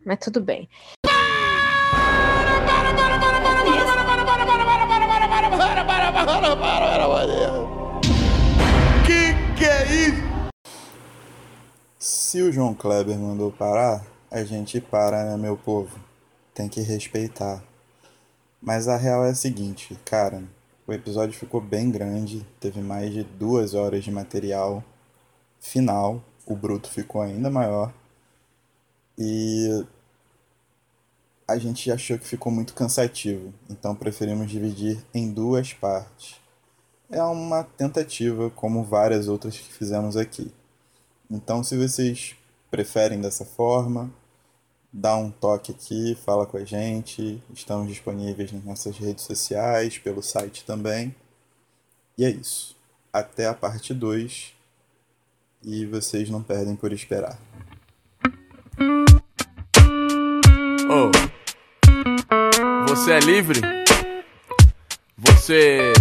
Mas tudo bem. Que que é isso? Se o João Kleber mandou parar, a gente para, né, meu povo? Tem que respeitar. Mas a real é a seguinte, cara, o episódio ficou bem grande, teve mais de duas horas de material final, o bruto ficou ainda maior. E a gente achou que ficou muito cansativo, então preferimos dividir em duas partes. É uma tentativa, como várias outras que fizemos aqui. Então, se vocês preferem dessa forma, dá um toque aqui, fala com a gente. Estamos disponíveis nas nossas redes sociais, pelo site também. E é isso. Até a parte 2. E vocês não perdem por esperar. Oh. Você é livre? Você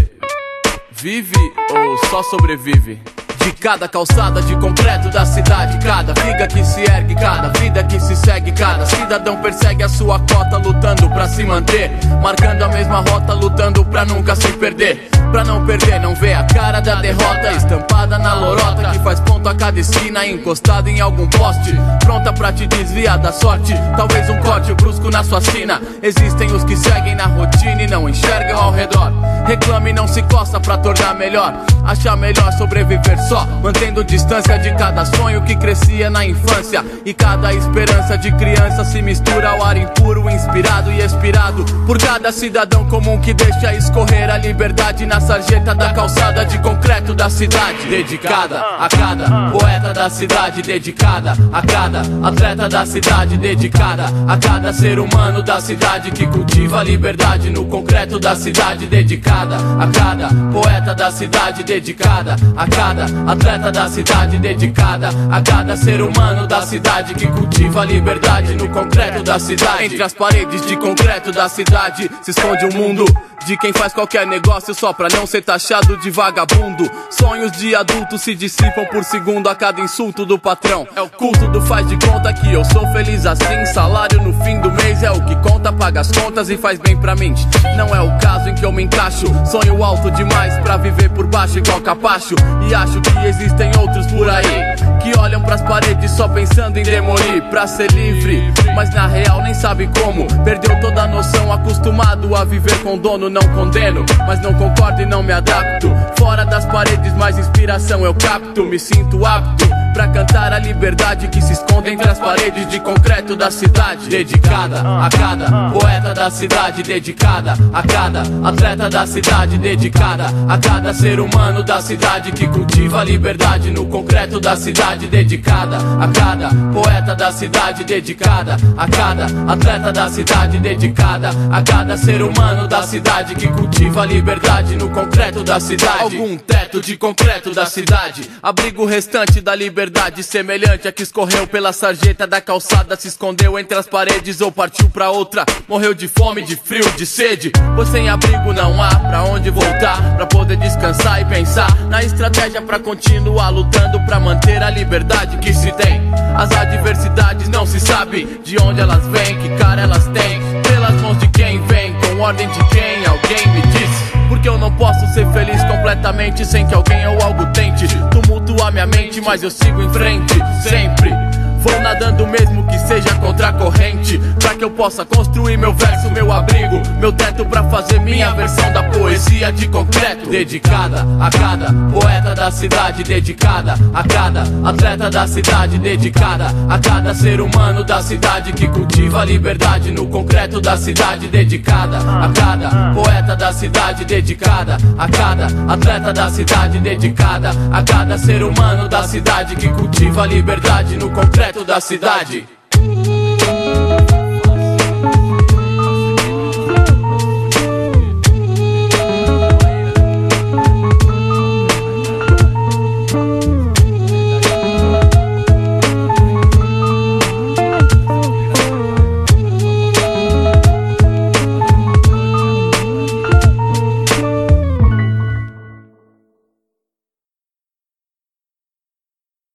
vive ou só sobrevive? De cada calçada de concreto da cidade, cada viga que se ergue, cada vida que se segue, cada cidadão persegue a sua cota, lutando pra se manter, marcando a mesma rota, lutando pra nunca se perder. Pra não perder, não vê a cara da derrota. Estampada na lorota que faz ponto a cada esquina Encostada em algum poste. Pronta pra te desviar da sorte. Talvez um corte brusco na sua sina. Existem os que seguem na rotina e não enxergam ao redor. Reclame e não se coça pra tornar melhor. Achar melhor sobreviver só Mantendo distância de cada sonho que crescia na infância. E cada esperança de criança se mistura ao ar impuro Inspirado e expirado. Por cada cidadão comum que deixa escorrer a liberdade na sarjeta da calçada de concreto da cidade. Dedicada a cada poeta da cidade, dedicada a cada atleta da cidade, dedicada a cada ser humano da cidade que cultiva a liberdade no concreto da cidade, dedicada a cada poeta da cidade, dedicada a cada atleta da cidade, dedicada a cada ser humano da cidade que cultiva a liberdade no concreto da cidade. Entre as paredes de concreto da cidade se esconde o um mundo de quem faz qualquer negócio só pra não ser taxado de vagabundo. Sonhos de adulto se dissipam por segundo a cada insulto do patrão. É o culto do faz de conta que eu sou feliz assim. Salário no fim do mês é o que conta, paga as contas e faz bem pra mente. Não é o caso em que eu me encaixo. Sonho alto demais pra viver por baixo igual capacho. E acho que existem outros por aí que olham pras paredes só pensando em demolir pra ser livre. Mas na real nem sabe como. Perdeu toda a noção, acostumado a viver com dono. Não condeno, mas não concordo e não me adapto. Fora das paredes, mais inspiração eu capto. Me sinto apto pra cantar a liberdade que se esconde entre as paredes de concreto da cidade. Dedicada a cada poeta da cidade, dedicada a cada atleta da cidade, dedicada a cada ser humano da cidade que cultiva a liberdade no concreto da cidade, dedicada a cada poeta da cidade, dedicada a cada atleta da cidade, dedicada a cada ser humano da cidade que cultiva a liberdade no concreto da cidade. Algum teto de concreto da cidade, abrigo restante da liberdade semelhante a que escorreu pela sarjeta da calçada, se escondeu entre as paredes ou partiu pra outra. Morreu de fome, de frio, de sede. Pois sem abrigo não há pra onde voltar, pra poder descansar e pensar na estratégia pra continuar lutando pra manter a liberdade que se tem. As adversidades não se sabe de onde elas vêm, que cara elas têm. Pelas mãos de quem vem, com ordem de quem alguém me disse. Porque eu não posso ser feliz completamente sem que alguém ou algo tente tumultuar minha mente, mas eu sigo em frente, sempre. Vou nadando mesmo que seja contra a corrente Pra que eu possa construir meu verso, meu abrigo Meu teto pra fazer minha versão da poesia de concreto. Dedicada a cada poeta da cidade Dedicada a cada atleta da cidade Dedicada a cada ser humano da cidade Que cultiva a liberdade no concreto da cidade Dedicada a cada poeta da cidade Dedicada a cada atleta da cidade Dedicada a cada ser humano da cidade Que cultiva a liberdade no concreto da cidade.